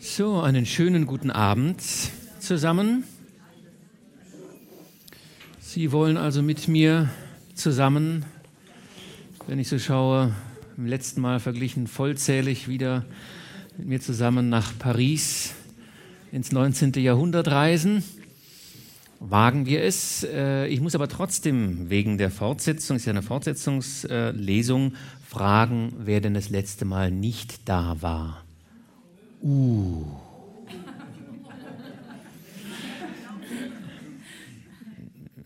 So, einen schönen guten Abend zusammen. Sie wollen also mit mir zusammen, wenn ich so schaue, im letzten Mal verglichen vollzählig wieder mit mir zusammen nach Paris ins 19. Jahrhundert reisen. Wagen wir es. Äh, ich muss aber trotzdem wegen der Fortsetzung, es ist ja eine Fortsetzungslesung, fragen, wer denn das letzte Mal nicht da war. Uh.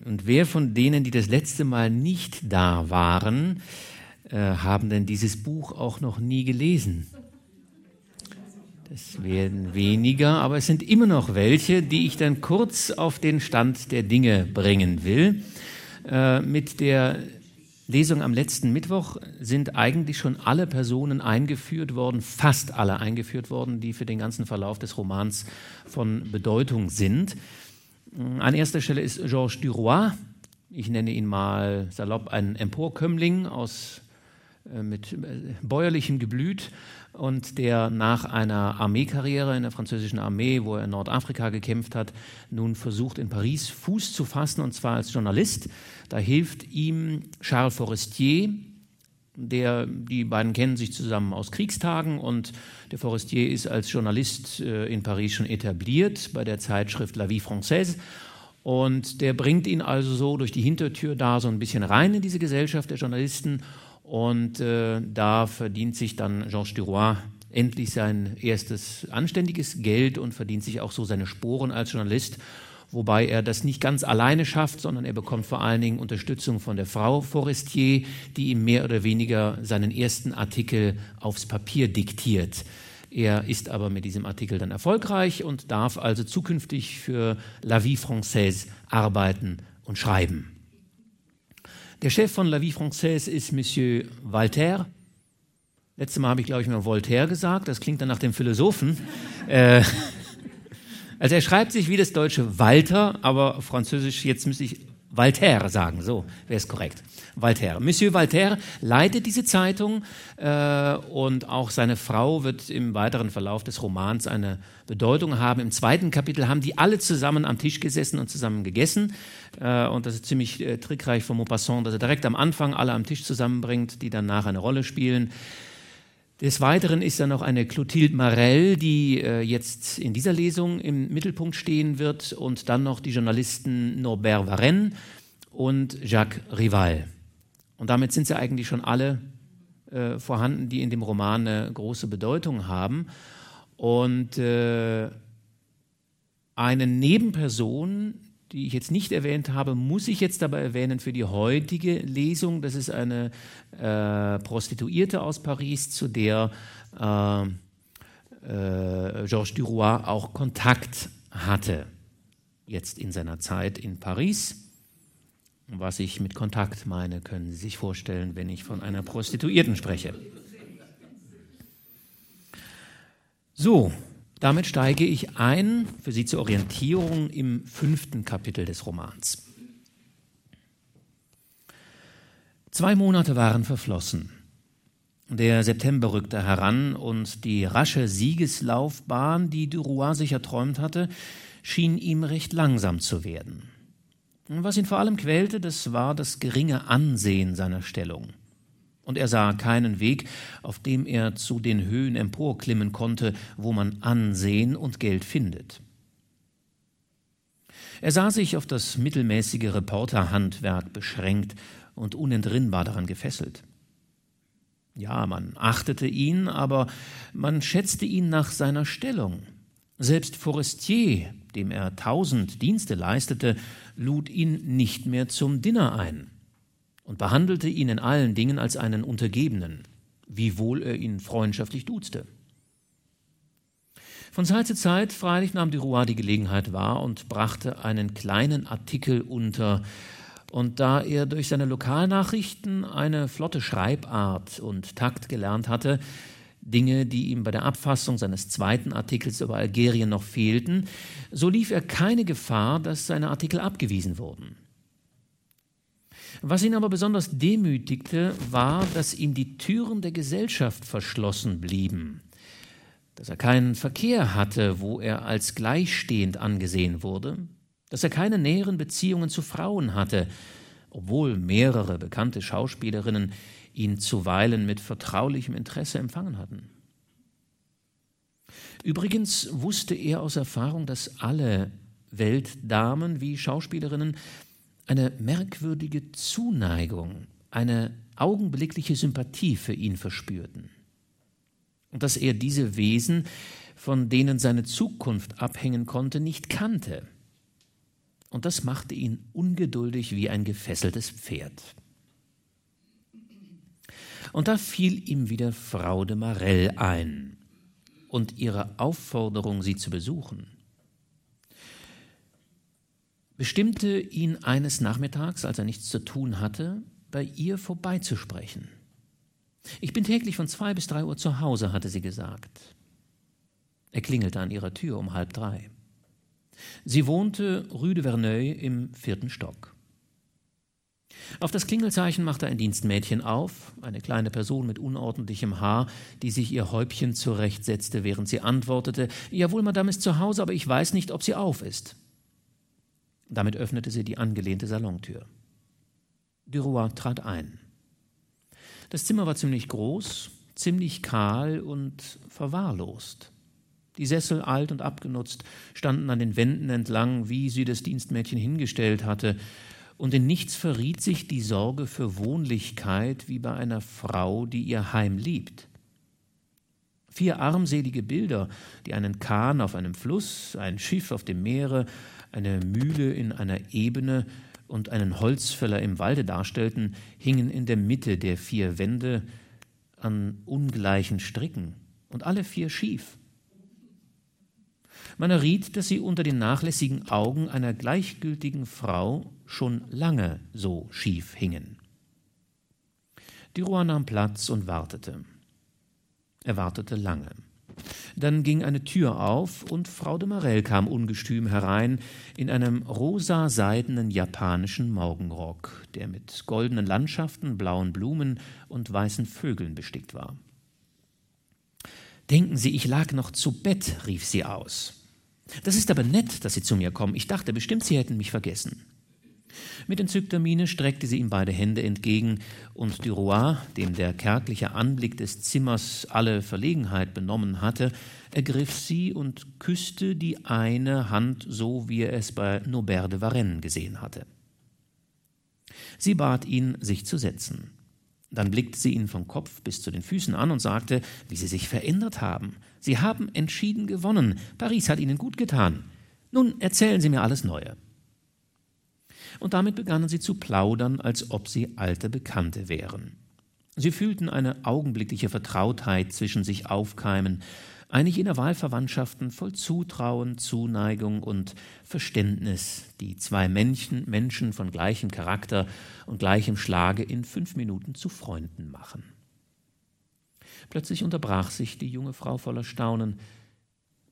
Und wer von denen, die das letzte Mal nicht da waren, äh, haben denn dieses Buch auch noch nie gelesen? Das werden weniger, aber es sind immer noch welche, die ich dann kurz auf den Stand der Dinge bringen will. Äh, mit der Lesung am letzten Mittwoch sind eigentlich schon alle Personen eingeführt worden, fast alle eingeführt worden, die für den ganzen Verlauf des Romans von Bedeutung sind. An erster Stelle ist Georges Duroy. Ich nenne ihn mal salopp einen Emporkömmling aus, äh, mit äh, bäuerlichem Geblüt und der nach einer Armeekarriere in der französischen Armee, wo er in Nordafrika gekämpft hat, nun versucht in Paris Fuß zu fassen und zwar als Journalist. Da hilft ihm Charles Forestier, der, die beiden kennen sich zusammen aus Kriegstagen und der Forestier ist als Journalist äh, in Paris schon etabliert bei der Zeitschrift La Vie Française. Und der bringt ihn also so durch die Hintertür da so ein bisschen rein in diese Gesellschaft der Journalisten und äh, da verdient sich dann Georges Duroy endlich sein erstes anständiges Geld und verdient sich auch so seine Sporen als Journalist, wobei er das nicht ganz alleine schafft, sondern er bekommt vor allen Dingen Unterstützung von der Frau Forestier, die ihm mehr oder weniger seinen ersten Artikel aufs Papier diktiert. Er ist aber mit diesem Artikel dann erfolgreich und darf also zukünftig für La Vie Française arbeiten und schreiben. Der Chef von La Vie Française ist Monsieur Walter. Letztes Mal habe ich, glaube ich, mal Voltaire gesagt. Das klingt dann nach dem Philosophen. äh, also er schreibt sich wie das deutsche Walter, aber französisch, jetzt müsste ich Walter sagen, so wäre es korrekt. Walter. Monsieur Walter leitet diese Zeitung äh, und auch seine Frau wird im weiteren Verlauf des Romans eine Bedeutung haben. Im zweiten Kapitel haben die alle zusammen am Tisch gesessen und zusammen gegessen. Äh, und das ist ziemlich äh, trickreich von Maupassant, dass er direkt am Anfang alle am Tisch zusammenbringt, die danach eine Rolle spielen. Des Weiteren ist da noch eine Clotilde Marel, die äh, jetzt in dieser Lesung im Mittelpunkt stehen wird, und dann noch die Journalisten Norbert Varenne und Jacques Rival. Und damit sind sie eigentlich schon alle äh, vorhanden, die in dem Roman eine große Bedeutung haben. Und äh, eine Nebenperson, die ich jetzt nicht erwähnt habe, muss ich jetzt aber erwähnen für die heutige Lesung. Das ist eine äh, Prostituierte aus Paris, zu der äh, äh, Georges Duroy auch Kontakt hatte, jetzt in seiner Zeit in Paris. Was ich mit Kontakt meine, können Sie sich vorstellen, wenn ich von einer Prostituierten spreche. So, damit steige ich ein, für Sie zur Orientierung, im fünften Kapitel des Romans. Zwei Monate waren verflossen. Der September rückte heran und die rasche Siegeslaufbahn, die Duroy sich erträumt hatte, schien ihm recht langsam zu werden. Was ihn vor allem quälte, das war das geringe Ansehen seiner Stellung und er sah keinen Weg, auf dem er zu den Höhen emporklimmen konnte, wo man Ansehen und Geld findet. Er sah sich auf das mittelmäßige Reporterhandwerk beschränkt und unentrinnbar daran gefesselt. Ja, man achtete ihn, aber man schätzte ihn nach seiner Stellung. Selbst Forestier, dem er tausend Dienste leistete, lud ihn nicht mehr zum Dinner ein und behandelte ihn in allen Dingen als einen Untergebenen, wiewohl er ihn freundschaftlich duzte. Von Zeit zu Zeit freilich nahm Duroy die Gelegenheit wahr und brachte einen kleinen Artikel unter, und da er durch seine Lokalnachrichten eine flotte Schreibart und Takt gelernt hatte, Dinge, die ihm bei der Abfassung seines zweiten Artikels über Algerien noch fehlten, so lief er keine Gefahr, dass seine Artikel abgewiesen wurden. Was ihn aber besonders demütigte, war, dass ihm die Türen der Gesellschaft verschlossen blieben. dass er keinen Verkehr hatte, wo er als gleichstehend angesehen wurde, dass er keine näheren Beziehungen zu Frauen hatte, obwohl mehrere bekannte Schauspielerinnen ihn zuweilen mit vertraulichem Interesse empfangen hatten. Übrigens wusste er aus Erfahrung, dass alle Weltdamen wie Schauspielerinnen eine merkwürdige Zuneigung, eine augenblickliche Sympathie für ihn verspürten. Und dass er diese Wesen, von denen seine Zukunft abhängen konnte, nicht kannte. Und das machte ihn ungeduldig wie ein gefesseltes Pferd. Und da fiel ihm wieder Frau de Marell ein und ihre Aufforderung, sie zu besuchen bestimmte ihn eines Nachmittags, als er nichts zu tun hatte, bei ihr vorbeizusprechen. Ich bin täglich von zwei bis drei Uhr zu Hause, hatte sie gesagt. Er klingelte an ihrer Tür um halb drei. Sie wohnte Rue de Verneuil im vierten Stock. Auf das Klingelzeichen machte ein Dienstmädchen auf, eine kleine Person mit unordentlichem Haar, die sich ihr Häubchen zurechtsetzte, während sie antwortete: Jawohl, Madame ist zu Hause, aber ich weiß nicht, ob sie auf ist. Damit öffnete sie die angelehnte Salontür. Duroy trat ein. Das Zimmer war ziemlich groß, ziemlich kahl und verwahrlost. Die Sessel, alt und abgenutzt, standen an den Wänden entlang, wie sie das Dienstmädchen hingestellt hatte, und in nichts verriet sich die Sorge für Wohnlichkeit wie bei einer Frau, die ihr Heim liebt. Vier armselige Bilder, die einen Kahn auf einem Fluss, ein Schiff auf dem Meere, eine Mühle in einer Ebene und einen Holzfäller im Walde darstellten, hingen in der Mitte der vier Wände an ungleichen Stricken und alle vier schief. Man erriet, dass sie unter den nachlässigen Augen einer gleichgültigen Frau schon lange so schief hingen. Duroy nahm Platz und wartete. Er wartete lange. Dann ging eine Tür auf und Frau de Marell kam ungestüm herein in einem rosa-seidenen japanischen Morgenrock, der mit goldenen Landschaften, blauen Blumen und weißen Vögeln bestickt war. Denken Sie, ich lag noch zu Bett, rief sie aus. Das ist aber nett, dass Sie zu mir kommen. Ich dachte bestimmt, Sie hätten mich vergessen. Mit entzückter Miene streckte sie ihm beide Hände entgegen, und Duroy, dem der kärgliche Anblick des Zimmers alle Verlegenheit benommen hatte, ergriff sie und küsste die eine Hand so, wie er es bei Nobert de Varennes gesehen hatte. Sie bat ihn, sich zu setzen. Dann blickte sie ihn vom Kopf bis zu den Füßen an und sagte, wie sie sich verändert haben. Sie haben entschieden gewonnen. Paris hat Ihnen gut getan. Nun erzählen Sie mir alles Neue und damit begannen sie zu plaudern, als ob sie alte Bekannte wären. Sie fühlten eine augenblickliche Vertrautheit zwischen sich aufkeimen, eine jener Wahlverwandtschaften voll Zutrauen, Zuneigung und Verständnis, die zwei Menschen, Menschen von gleichem Charakter und gleichem Schlage in fünf Minuten zu Freunden machen. Plötzlich unterbrach sich die junge Frau voller Staunen.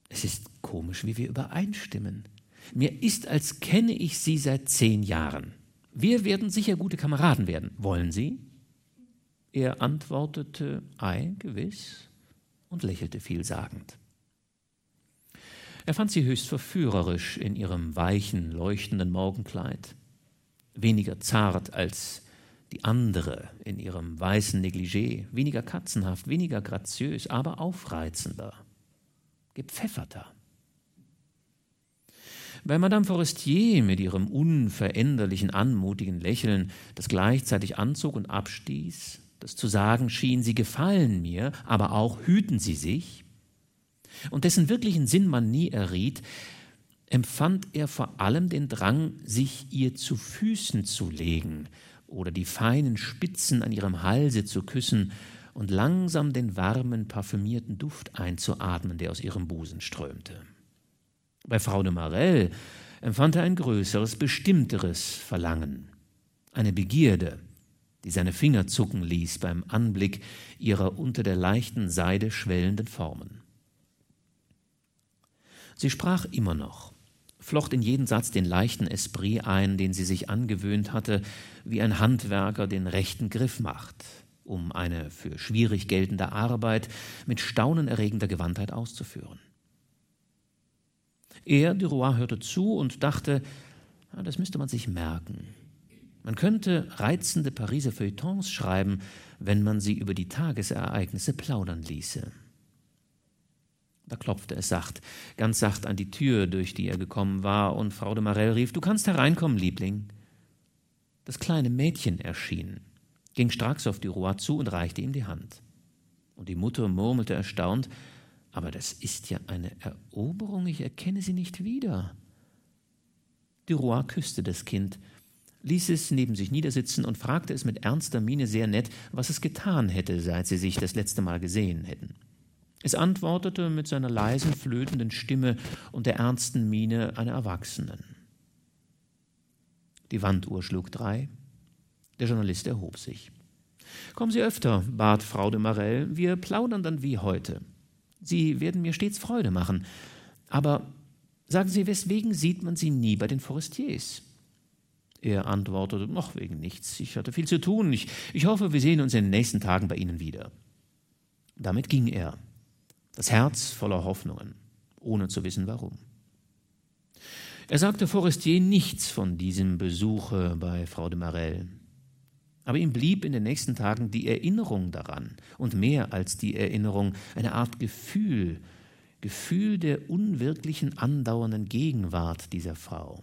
Es ist komisch, wie wir übereinstimmen. Mir ist, als kenne ich Sie seit zehn Jahren. Wir werden sicher gute Kameraden werden. Wollen Sie? Er antwortete, ei, gewiss, und lächelte vielsagend. Er fand sie höchst verführerisch in ihrem weichen, leuchtenden Morgenkleid, weniger zart als die andere in ihrem weißen Negligé, weniger katzenhaft, weniger graziös, aber aufreizender, gepfefferter. Bei Madame Forestier mit ihrem unveränderlichen, anmutigen Lächeln, das gleichzeitig anzog und abstieß, das zu sagen schien, sie gefallen mir, aber auch hüten sie sich, und dessen wirklichen Sinn man nie erriet, empfand er vor allem den Drang, sich ihr zu Füßen zu legen oder die feinen Spitzen an ihrem Halse zu küssen und langsam den warmen, parfümierten Duft einzuatmen, der aus ihrem Busen strömte. Bei Frau de Marell empfand er ein größeres, bestimmteres Verlangen, eine Begierde, die seine Finger zucken ließ beim Anblick ihrer unter der leichten Seide schwellenden Formen. Sie sprach immer noch, flocht in jeden Satz den leichten Esprit ein, den sie sich angewöhnt hatte, wie ein Handwerker den rechten Griff macht, um eine für schwierig geltende Arbeit mit staunenerregender Gewandtheit auszuführen. Er, Duroy, hörte zu und dachte, das müsste man sich merken. Man könnte reizende Pariser Feuilletons schreiben, wenn man sie über die Tagesereignisse plaudern ließe. Da klopfte es sacht, ganz sacht an die Tür, durch die er gekommen war, und Frau de Marelle rief: Du kannst hereinkommen, Liebling. Das kleine Mädchen erschien, ging stracks auf Duroy zu und reichte ihm die Hand. Und die Mutter murmelte erstaunt: Aber das ist ja eine Eroberung, ich erkenne sie nicht wieder. Duroy küsste das Kind, ließ es neben sich niedersitzen und fragte es mit ernster Miene sehr nett, was es getan hätte, seit sie sich das letzte Mal gesehen hätten. Es antwortete mit seiner leisen, flötenden Stimme und der ernsten Miene einer Erwachsenen. Die Wanduhr schlug drei. Der Journalist erhob sich. Kommen Sie öfter, bat Frau de Marell, wir plaudern dann wie heute. Sie werden mir stets Freude machen. Aber sagen Sie, weswegen sieht man Sie nie bei den Forestiers? Er antwortete, noch wegen nichts. Ich hatte viel zu tun. Ich, ich hoffe, wir sehen uns in den nächsten Tagen bei Ihnen wieder. Damit ging er das Herz voller Hoffnungen, ohne zu wissen warum. Er sagte Forestier nichts von diesem Besuche bei Frau de Marelle. Aber ihm blieb in den nächsten Tagen die Erinnerung daran und mehr als die Erinnerung eine Art Gefühl, Gefühl der unwirklichen andauernden Gegenwart dieser Frau.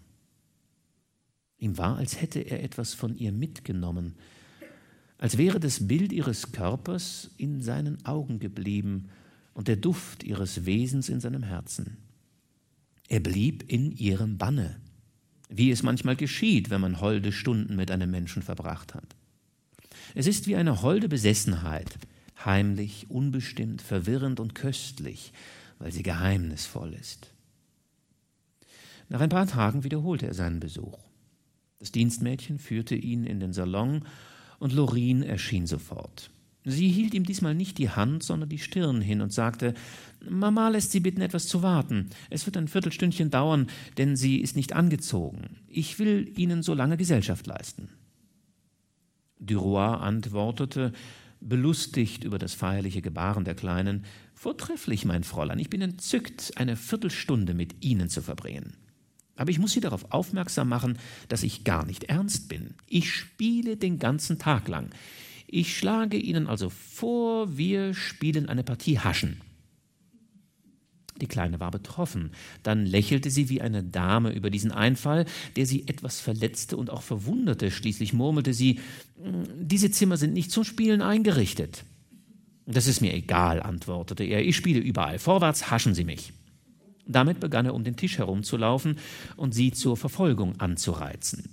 Ihm war, als hätte er etwas von ihr mitgenommen, als wäre das Bild ihres Körpers in seinen Augen geblieben und der Duft ihres Wesens in seinem Herzen. Er blieb in ihrem Banne, wie es manchmal geschieht, wenn man holde Stunden mit einem Menschen verbracht hat. Es ist wie eine holde Besessenheit, heimlich, unbestimmt, verwirrend und köstlich, weil sie geheimnisvoll ist. Nach ein paar Tagen wiederholte er seinen Besuch. Das Dienstmädchen führte ihn in den Salon und Lorin erschien sofort. Sie hielt ihm diesmal nicht die Hand, sondern die Stirn hin und sagte Mama lässt Sie bitten, etwas zu warten. Es wird ein Viertelstündchen dauern, denn sie ist nicht angezogen. Ich will Ihnen so lange Gesellschaft leisten. Duroy antwortete, belustigt über das feierliche Gebaren der Kleinen Vortrefflich, mein Fräulein, ich bin entzückt, eine Viertelstunde mit Ihnen zu verbringen. Aber ich muss Sie darauf aufmerksam machen, dass ich gar nicht ernst bin. Ich spiele den ganzen Tag lang. Ich schlage Ihnen also vor, wir spielen eine Partie Haschen. Die Kleine war betroffen. Dann lächelte sie wie eine Dame über diesen Einfall, der sie etwas verletzte und auch verwunderte. Schließlich murmelte sie, hm, diese Zimmer sind nicht zum Spielen eingerichtet. Das ist mir egal, antwortete er. Ich spiele überall. Vorwärts haschen Sie mich. Damit begann er um den Tisch herumzulaufen und sie zur Verfolgung anzureizen.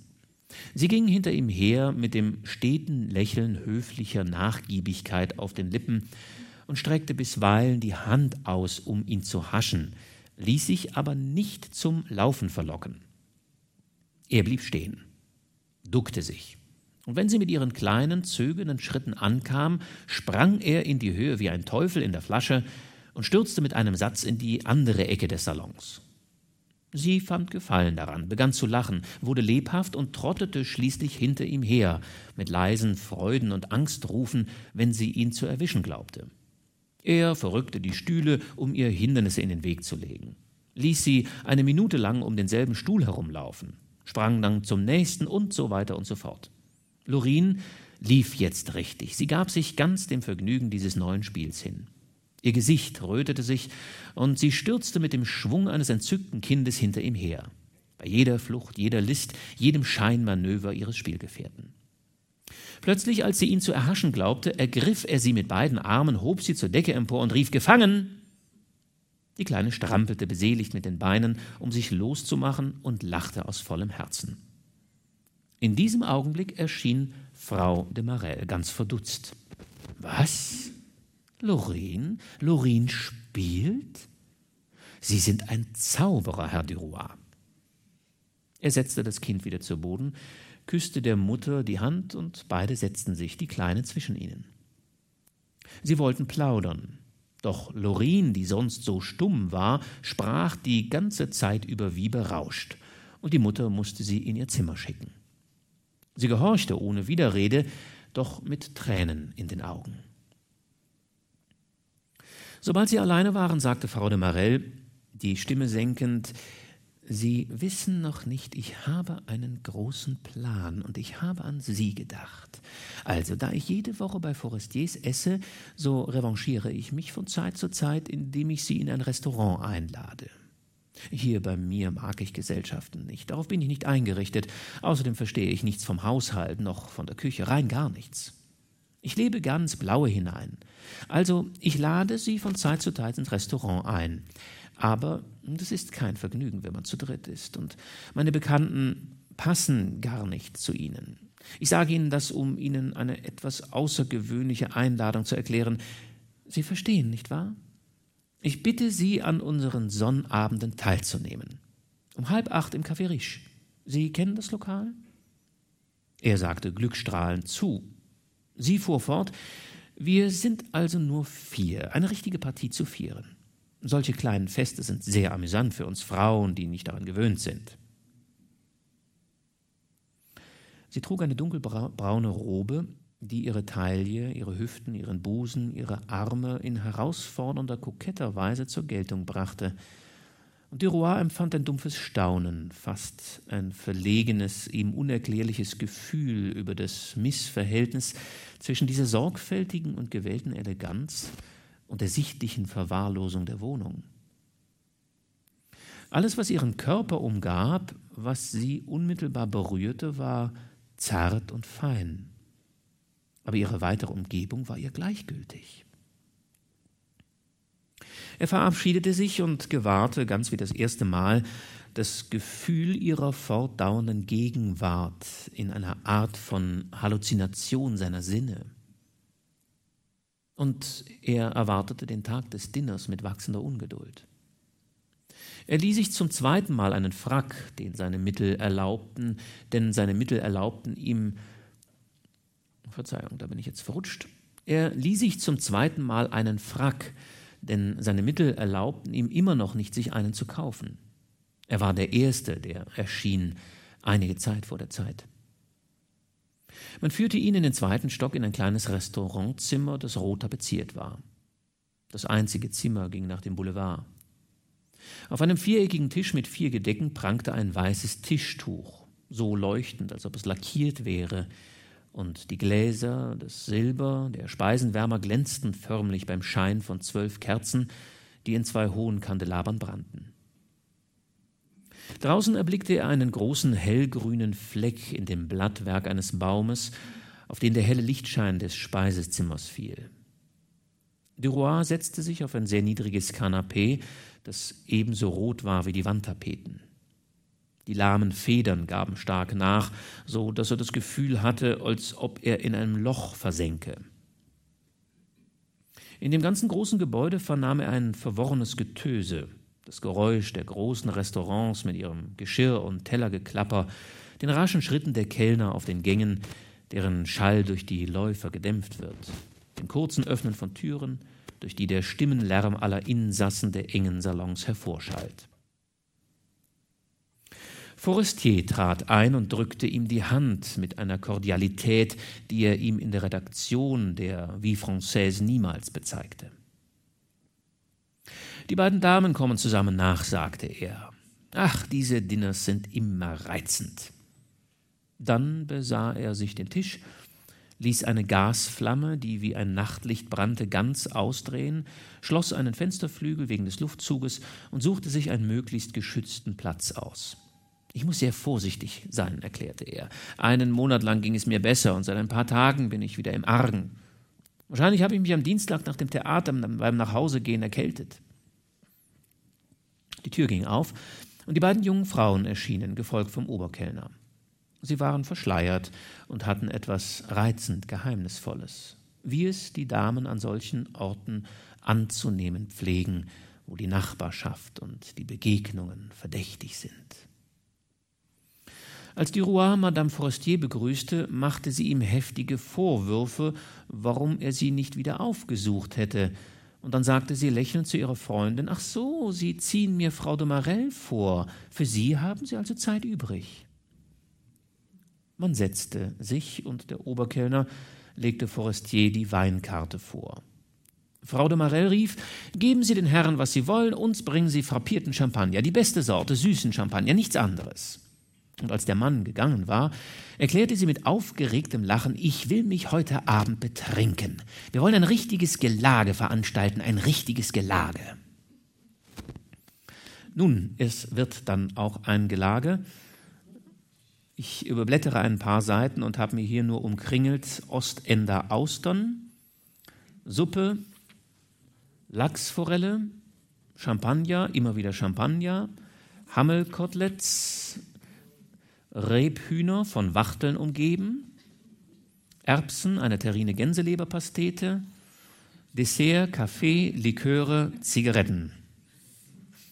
Sie ging hinter ihm her mit dem steten Lächeln höflicher Nachgiebigkeit auf den Lippen und streckte bisweilen die Hand aus, um ihn zu haschen, ließ sich aber nicht zum Laufen verlocken. Er blieb stehen, duckte sich, und wenn sie mit ihren kleinen, zögernden Schritten ankam, sprang er in die Höhe wie ein Teufel in der Flasche und stürzte mit einem Satz in die andere Ecke des Salons. Sie fand Gefallen daran, begann zu lachen, wurde lebhaft und trottete schließlich hinter ihm her, mit leisen Freuden und Angstrufen, wenn sie ihn zu erwischen glaubte. Er verrückte die Stühle, um ihr Hindernisse in den Weg zu legen, ließ sie eine Minute lang um denselben Stuhl herumlaufen, sprang dann zum nächsten und so weiter und so fort. Lorin lief jetzt richtig. Sie gab sich ganz dem Vergnügen dieses neuen Spiels hin. Ihr Gesicht rötete sich, und sie stürzte mit dem Schwung eines entzückten Kindes hinter ihm her, bei jeder Flucht, jeder List, jedem Scheinmanöver ihres Spielgefährten. Plötzlich, als sie ihn zu erhaschen glaubte, ergriff er sie mit beiden Armen, hob sie zur Decke empor und rief Gefangen. Die Kleine strampelte beseligt mit den Beinen, um sich loszumachen, und lachte aus vollem Herzen. In diesem Augenblick erschien Frau de Marelle ganz verdutzt. Was? Lorin? Lorin spielt? Sie sind ein Zauberer, Herr Duroy. Er setzte das Kind wieder zu Boden, küsste der Mutter die Hand und beide setzten sich, die Kleine zwischen ihnen. Sie wollten plaudern, doch Lorin, die sonst so stumm war, sprach die ganze Zeit über wie berauscht, und die Mutter musste sie in ihr Zimmer schicken. Sie gehorchte ohne Widerrede, doch mit Tränen in den Augen. Sobald sie alleine waren, sagte Frau de Marell, die Stimme senkend, Sie wissen noch nicht, ich habe einen großen Plan und ich habe an Sie gedacht. Also, da ich jede Woche bei Forestiers esse, so revanchiere ich mich von Zeit zu Zeit, indem ich Sie in ein Restaurant einlade. Hier bei mir mag ich Gesellschaften nicht, darauf bin ich nicht eingerichtet. Außerdem verstehe ich nichts vom Haushalt, noch von der Küche, rein gar nichts. Ich lebe ganz Blaue hinein. Also, ich lade Sie von Zeit zu Zeit ins Restaurant ein. Aber das ist kein Vergnügen, wenn man zu dritt ist. Und meine Bekannten passen gar nicht zu Ihnen. Ich sage Ihnen das, um Ihnen eine etwas außergewöhnliche Einladung zu erklären. Sie verstehen, nicht wahr? Ich bitte Sie, an unseren Sonnabenden teilzunehmen. Um halb acht im Café Riche. Sie kennen das Lokal? Er sagte glückstrahlend zu. Sie fuhr fort. Wir sind also nur vier, eine richtige Partie zu vieren. Solche kleinen Feste sind sehr amüsant für uns Frauen, die nicht daran gewöhnt sind. Sie trug eine dunkelbraune Robe, die ihre Taille, ihre Hüften, ihren Busen, ihre Arme in herausfordernder, koketter Weise zur Geltung brachte. Und Duroy empfand ein dumpfes Staunen, fast ein verlegenes, ihm unerklärliches Gefühl über das Missverhältnis zwischen dieser sorgfältigen und gewählten Eleganz und der sichtlichen Verwahrlosung der Wohnung. Alles, was ihren Körper umgab, was sie unmittelbar berührte, war zart und fein. Aber ihre weitere Umgebung war ihr gleichgültig. Er verabschiedete sich und gewahrte ganz wie das erste Mal das Gefühl ihrer fortdauernden Gegenwart in einer Art von Halluzination seiner Sinne. Und er erwartete den Tag des Dinners mit wachsender Ungeduld. Er ließ sich zum zweiten Mal einen Frack, den seine Mittel erlaubten, denn seine Mittel erlaubten ihm, Verzeihung, da bin ich jetzt verrutscht. Er ließ sich zum zweiten Mal einen Frack, denn seine Mittel erlaubten ihm immer noch nicht, sich einen zu kaufen. Er war der Erste, der erschien, einige Zeit vor der Zeit. Man führte ihn in den zweiten Stock in ein kleines Restaurantzimmer, das rot tapeziert war. Das einzige Zimmer ging nach dem Boulevard. Auf einem viereckigen Tisch mit vier Gedecken prangte ein weißes Tischtuch, so leuchtend, als ob es lackiert wäre, und die Gläser, das Silber, der Speisenwärmer glänzten förmlich beim Schein von zwölf Kerzen, die in zwei hohen Kandelabern brannten. Draußen erblickte er einen großen hellgrünen Fleck in dem Blattwerk eines Baumes, auf den der helle Lichtschein des Speisezimmers fiel. Duroy setzte sich auf ein sehr niedriges Kanapee, das ebenso rot war wie die Wandtapeten. Die lahmen Federn gaben stark nach, so dass er das Gefühl hatte, als ob er in einem Loch versenke. In dem ganzen großen Gebäude vernahm er ein verworrenes Getöse, das Geräusch der großen Restaurants mit ihrem Geschirr und Tellergeklapper, den raschen Schritten der Kellner auf den Gängen, deren Schall durch die Läufer gedämpft wird, den kurzen Öffnen von Türen, durch die der Stimmenlärm aller Insassen der engen Salons hervorschallt. Forestier trat ein und drückte ihm die Hand mit einer Kordialität, die er ihm in der Redaktion der Vie Française niemals bezeigte. Die beiden Damen kommen zusammen nach, sagte er. Ach, diese Dinners sind immer reizend. Dann besah er sich den Tisch, ließ eine Gasflamme, die wie ein Nachtlicht brannte, ganz ausdrehen, schloss einen Fensterflügel wegen des Luftzuges und suchte sich einen möglichst geschützten Platz aus. Ich muss sehr vorsichtig sein, erklärte er. Einen Monat lang ging es mir besser und seit ein paar Tagen bin ich wieder im Argen. Wahrscheinlich habe ich mich am Dienstag nach dem Theater beim Nachhausegehen erkältet. Die Tür ging auf und die beiden jungen Frauen erschienen, gefolgt vom Oberkellner. Sie waren verschleiert und hatten etwas reizend Geheimnisvolles, wie es die Damen an solchen Orten anzunehmen pflegen, wo die Nachbarschaft und die Begegnungen verdächtig sind. Als Duroy Madame Forestier begrüßte, machte sie ihm heftige Vorwürfe, warum er sie nicht wieder aufgesucht hätte, und dann sagte sie lächelnd zu ihrer Freundin, ach so, Sie ziehen mir Frau de Marell vor. Für Sie haben Sie also Zeit übrig. Man setzte sich, und der Oberkellner legte Forestier die Weinkarte vor. Frau de Marelle rief, geben Sie den Herren, was Sie wollen, uns bringen Sie frappierten Champagner, die beste Sorte, süßen Champagner, nichts anderes. Und als der Mann gegangen war, erklärte sie mit aufgeregtem Lachen, ich will mich heute Abend betrinken. Wir wollen ein richtiges Gelage veranstalten, ein richtiges Gelage. Nun, es wird dann auch ein Gelage. Ich überblättere ein paar Seiten und habe mir hier nur umkringelt Ostender Austern, Suppe, Lachsforelle, Champagner, immer wieder Champagner, Hammelkoteletts, Rebhühner von Wachteln umgeben, Erbsen, eine terrine Gänseleberpastete, Dessert, Kaffee, Liköre, Zigaretten.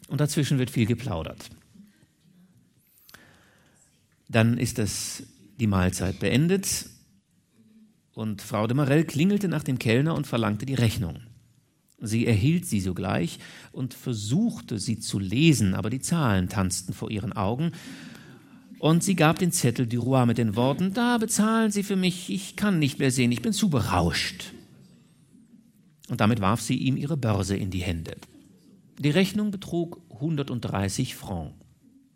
Und dazwischen wird viel geplaudert. Dann ist das die Mahlzeit beendet und Frau de Marell klingelte nach dem Kellner und verlangte die Rechnung. Sie erhielt sie sogleich und versuchte sie zu lesen, aber die Zahlen tanzten vor ihren Augen und sie gab den Zettel Duroy mit den Worten, da bezahlen Sie für mich, ich kann nicht mehr sehen, ich bin zu berauscht. Und damit warf sie ihm ihre Börse in die Hände. Die Rechnung betrug 130 Francs.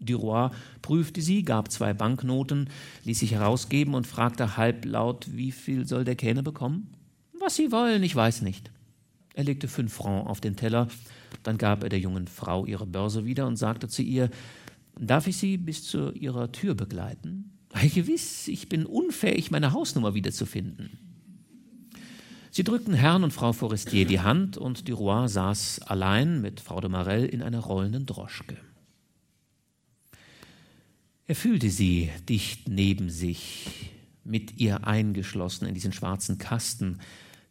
Duroy prüfte sie, gab zwei Banknoten, ließ sich herausgeben und fragte halblaut, wie viel soll der Kellner bekommen? Was Sie wollen, ich weiß nicht. Er legte fünf Francs auf den Teller, dann gab er der jungen Frau ihre Börse wieder und sagte zu ihr, Darf ich Sie bis zu Ihrer Tür begleiten? Gewiss, ich bin unfähig, meine Hausnummer wiederzufinden. Sie drückten Herrn und Frau Forestier die Hand und Duroy saß allein mit Frau de Marelle in einer rollenden Droschke. Er fühlte sie dicht neben sich, mit ihr eingeschlossen in diesen schwarzen Kasten,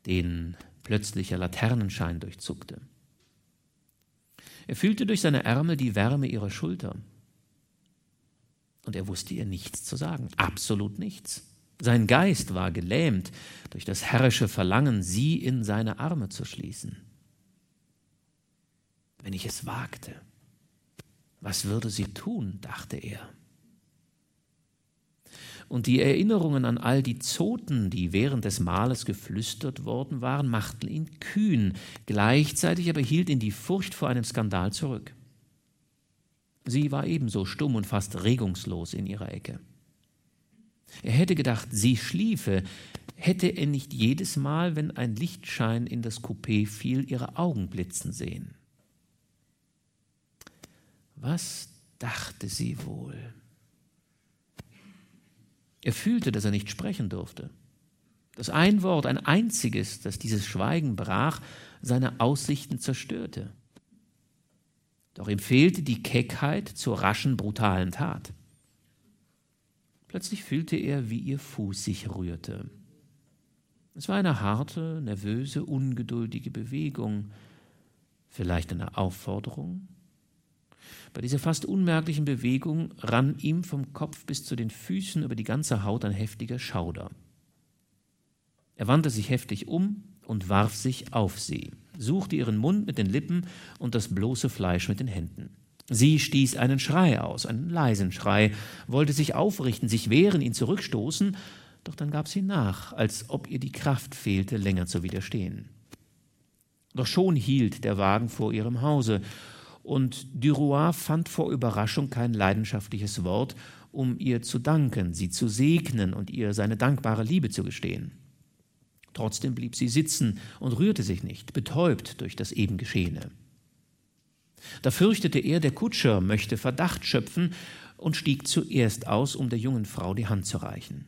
den plötzlicher Laternenschein durchzuckte. Er fühlte durch seine Ärmel die Wärme ihrer Schulter. Und er wusste ihr nichts zu sagen, absolut nichts. Sein Geist war gelähmt durch das herrische Verlangen, sie in seine Arme zu schließen. Wenn ich es wagte, was würde sie tun, dachte er. Und die Erinnerungen an all die Zoten, die während des Mahles geflüstert worden waren, machten ihn kühn, gleichzeitig aber hielt ihn die Furcht vor einem Skandal zurück. Sie war ebenso stumm und fast regungslos in ihrer Ecke. Er hätte gedacht, sie schliefe, hätte er nicht jedes Mal, wenn ein Lichtschein in das Coupé fiel, ihre Augen blitzen sehen. Was dachte sie wohl? Er fühlte, dass er nicht sprechen durfte. Dass ein Wort, ein einziges, das dieses Schweigen brach, seine Aussichten zerstörte. Doch ihm fehlte die Keckheit zur raschen, brutalen Tat. Plötzlich fühlte er, wie ihr Fuß sich rührte. Es war eine harte, nervöse, ungeduldige Bewegung, vielleicht eine Aufforderung. Bei dieser fast unmerklichen Bewegung rann ihm vom Kopf bis zu den Füßen über die ganze Haut ein heftiger Schauder. Er wandte sich heftig um und warf sich auf sie suchte ihren Mund mit den Lippen und das bloße Fleisch mit den Händen. Sie stieß einen Schrei aus, einen leisen Schrei, wollte sich aufrichten, sich wehren, ihn zurückstoßen, doch dann gab sie nach, als ob ihr die Kraft fehlte, länger zu widerstehen. Doch schon hielt der Wagen vor ihrem Hause, und Duroy fand vor Überraschung kein leidenschaftliches Wort, um ihr zu danken, sie zu segnen und ihr seine dankbare Liebe zu gestehen. Trotzdem blieb sie sitzen und rührte sich nicht, betäubt durch das eben Geschehene. Da fürchtete er, der Kutscher möchte Verdacht schöpfen und stieg zuerst aus, um der jungen Frau die Hand zu reichen.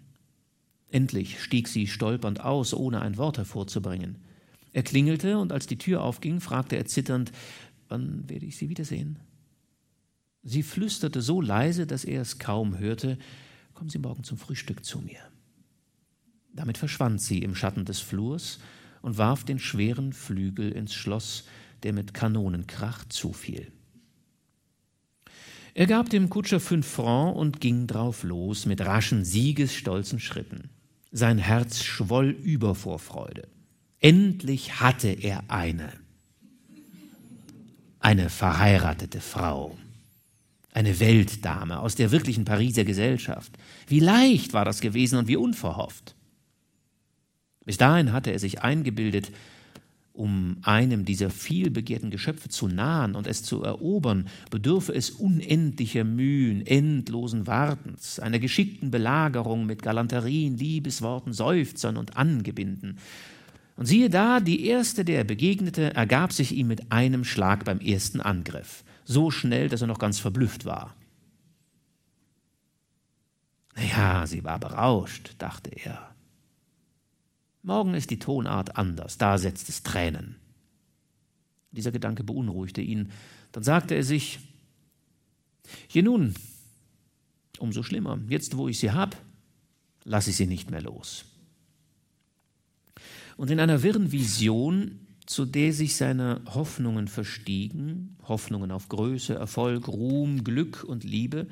Endlich stieg sie stolpernd aus, ohne ein Wort hervorzubringen. Er klingelte, und als die Tür aufging, fragte er zitternd Wann werde ich Sie wiedersehen? Sie flüsterte so leise, dass er es kaum hörte Kommen Sie morgen zum Frühstück zu mir. Damit verschwand sie im Schatten des Flurs und warf den schweren Flügel ins Schloss, der mit Kanonenkrach zufiel. Er gab dem Kutscher fünf Francs und ging drauf los mit raschen, siegesstolzen Schritten. Sein Herz schwoll über vor Freude. Endlich hatte er eine. Eine verheiratete Frau. Eine Weltdame aus der wirklichen Pariser Gesellschaft. Wie leicht war das gewesen und wie unverhofft. Bis dahin hatte er sich eingebildet, um einem dieser viel begehrten Geschöpfe zu nahen und es zu erobern, bedürfe es unendlicher Mühen, endlosen Wartens, einer geschickten Belagerung mit Galanterien, Liebesworten, Seufzern und Angebinden. Und siehe da, die erste, der er begegnete, ergab sich ihm mit einem Schlag beim ersten Angriff, so schnell, dass er noch ganz verblüfft war. Naja, sie war berauscht, dachte er. Morgen ist die Tonart anders, da setzt es Tränen. Dieser Gedanke beunruhigte ihn. Dann sagte er sich, je nun, umso schlimmer, jetzt wo ich sie hab, lasse ich sie nicht mehr los. Und in einer wirren Vision, zu der sich seine Hoffnungen verstiegen, Hoffnungen auf Größe, Erfolg, Ruhm, Glück und Liebe,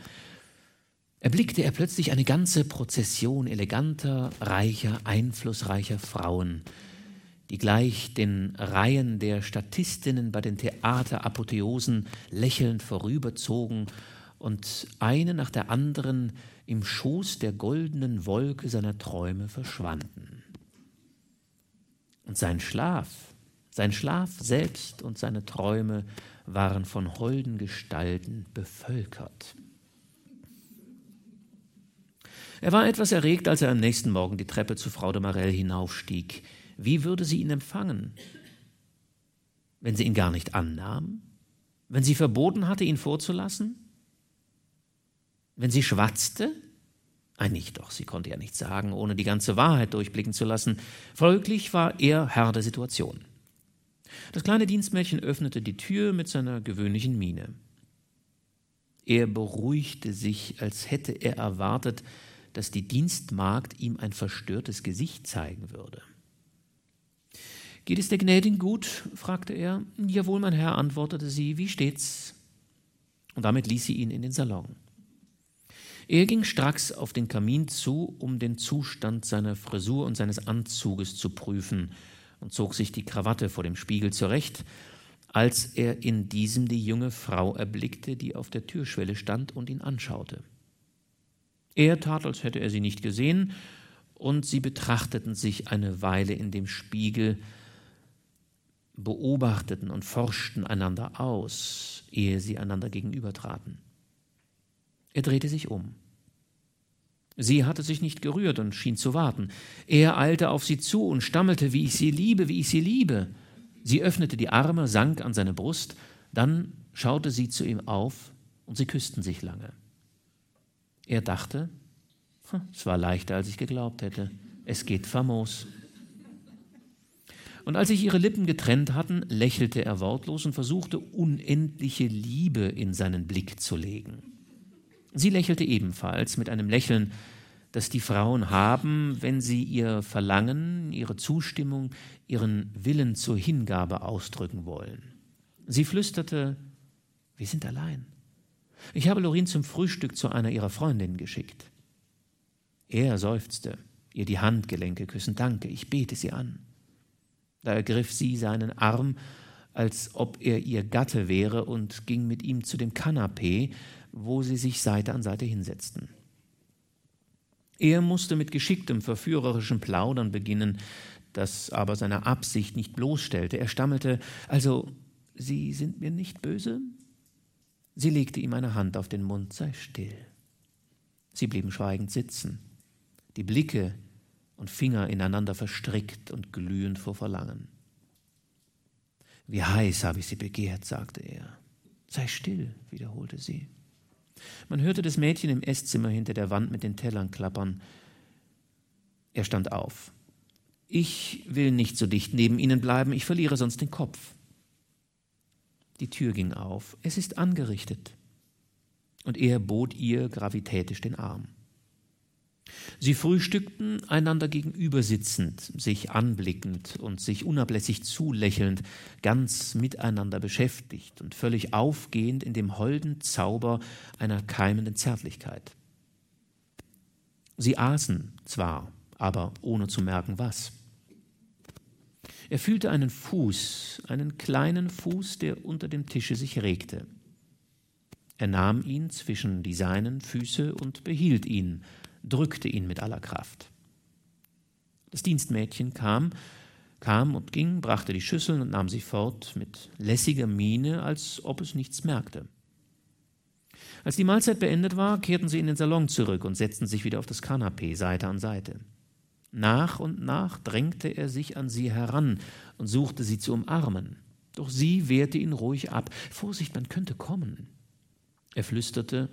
erblickte er plötzlich eine ganze Prozession eleganter, reicher, einflussreicher Frauen, die gleich den Reihen der Statistinnen bei den Theaterapotheosen lächelnd vorüberzogen und eine nach der anderen im Schoß der goldenen Wolke seiner Träume verschwanden. Und sein Schlaf, sein Schlaf selbst und seine Träume waren von holden Gestalten bevölkert. Er war etwas erregt, als er am nächsten Morgen die Treppe zu Frau de Marell hinaufstieg. Wie würde sie ihn empfangen? Wenn sie ihn gar nicht annahm? Wenn sie verboten hatte, ihn vorzulassen? Wenn sie schwatzte? Ein nicht doch, sie konnte ja nichts sagen, ohne die ganze Wahrheit durchblicken zu lassen. Folglich war er Herr der Situation. Das kleine Dienstmädchen öffnete die Tür mit seiner gewöhnlichen Miene. Er beruhigte sich, als hätte er erwartet, dass die Dienstmagd ihm ein verstörtes Gesicht zeigen würde. Geht es der Gnädigen gut? fragte er. Jawohl, mein Herr, antwortete sie. Wie steht's? Und damit ließ sie ihn in den Salon. Er ging stracks auf den Kamin zu, um den Zustand seiner Frisur und seines Anzuges zu prüfen, und zog sich die Krawatte vor dem Spiegel zurecht, als er in diesem die junge Frau erblickte, die auf der Türschwelle stand und ihn anschaute. Er tat, als hätte er sie nicht gesehen, und sie betrachteten sich eine Weile in dem Spiegel, beobachteten und forschten einander aus, ehe sie einander gegenübertraten. Er drehte sich um. Sie hatte sich nicht gerührt und schien zu warten. Er eilte auf sie zu und stammelte, wie ich sie liebe, wie ich sie liebe. Sie öffnete die Arme, sank an seine Brust, dann schaute sie zu ihm auf und sie küssten sich lange. Er dachte, hm, es war leichter, als ich geglaubt hätte. Es geht famos. Und als sich ihre Lippen getrennt hatten, lächelte er wortlos und versuchte unendliche Liebe in seinen Blick zu legen. Sie lächelte ebenfalls mit einem Lächeln, das die Frauen haben, wenn sie ihr Verlangen, ihre Zustimmung, ihren Willen zur Hingabe ausdrücken wollen. Sie flüsterte, wir sind allein. Ich habe Lorin zum Frühstück zu einer ihrer Freundinnen geschickt. Er seufzte, ihr die Handgelenke küssen. Danke, ich bete sie an. Da ergriff sie seinen Arm, als ob er ihr Gatte wäre, und ging mit ihm zu dem Kanapee, wo sie sich Seite an Seite hinsetzten. Er musste mit geschicktem, verführerischem Plaudern beginnen, das aber seine Absicht nicht bloßstellte. Er stammelte, also, Sie sind mir nicht böse? Sie legte ihm eine Hand auf den Mund, sei still. Sie blieben schweigend sitzen, die Blicke und Finger ineinander verstrickt und glühend vor Verlangen. Wie heiß habe ich sie begehrt, sagte er. Sei still, wiederholte sie. Man hörte das Mädchen im Esszimmer hinter der Wand mit den Tellern klappern. Er stand auf. Ich will nicht so dicht neben Ihnen bleiben, ich verliere sonst den Kopf. Die Tür ging auf. Es ist angerichtet. Und er bot ihr gravitätisch den Arm. Sie frühstückten einander gegenüber sitzend, sich anblickend und sich unablässig zulächelnd, ganz miteinander beschäftigt und völlig aufgehend in dem holden Zauber einer keimenden Zärtlichkeit. Sie aßen zwar, aber ohne zu merken was. Er fühlte einen Fuß, einen kleinen Fuß, der unter dem Tische sich regte. Er nahm ihn zwischen die seinen Füße und behielt ihn, drückte ihn mit aller Kraft. Das Dienstmädchen kam, kam und ging, brachte die Schüsseln und nahm sie fort mit lässiger Miene, als ob es nichts merkte. Als die Mahlzeit beendet war, kehrten sie in den Salon zurück und setzten sich wieder auf das Kanapee Seite an Seite. Nach und nach drängte er sich an sie heran und suchte sie zu umarmen. Doch sie wehrte ihn ruhig ab. Vorsicht, man könnte kommen. Er flüsterte,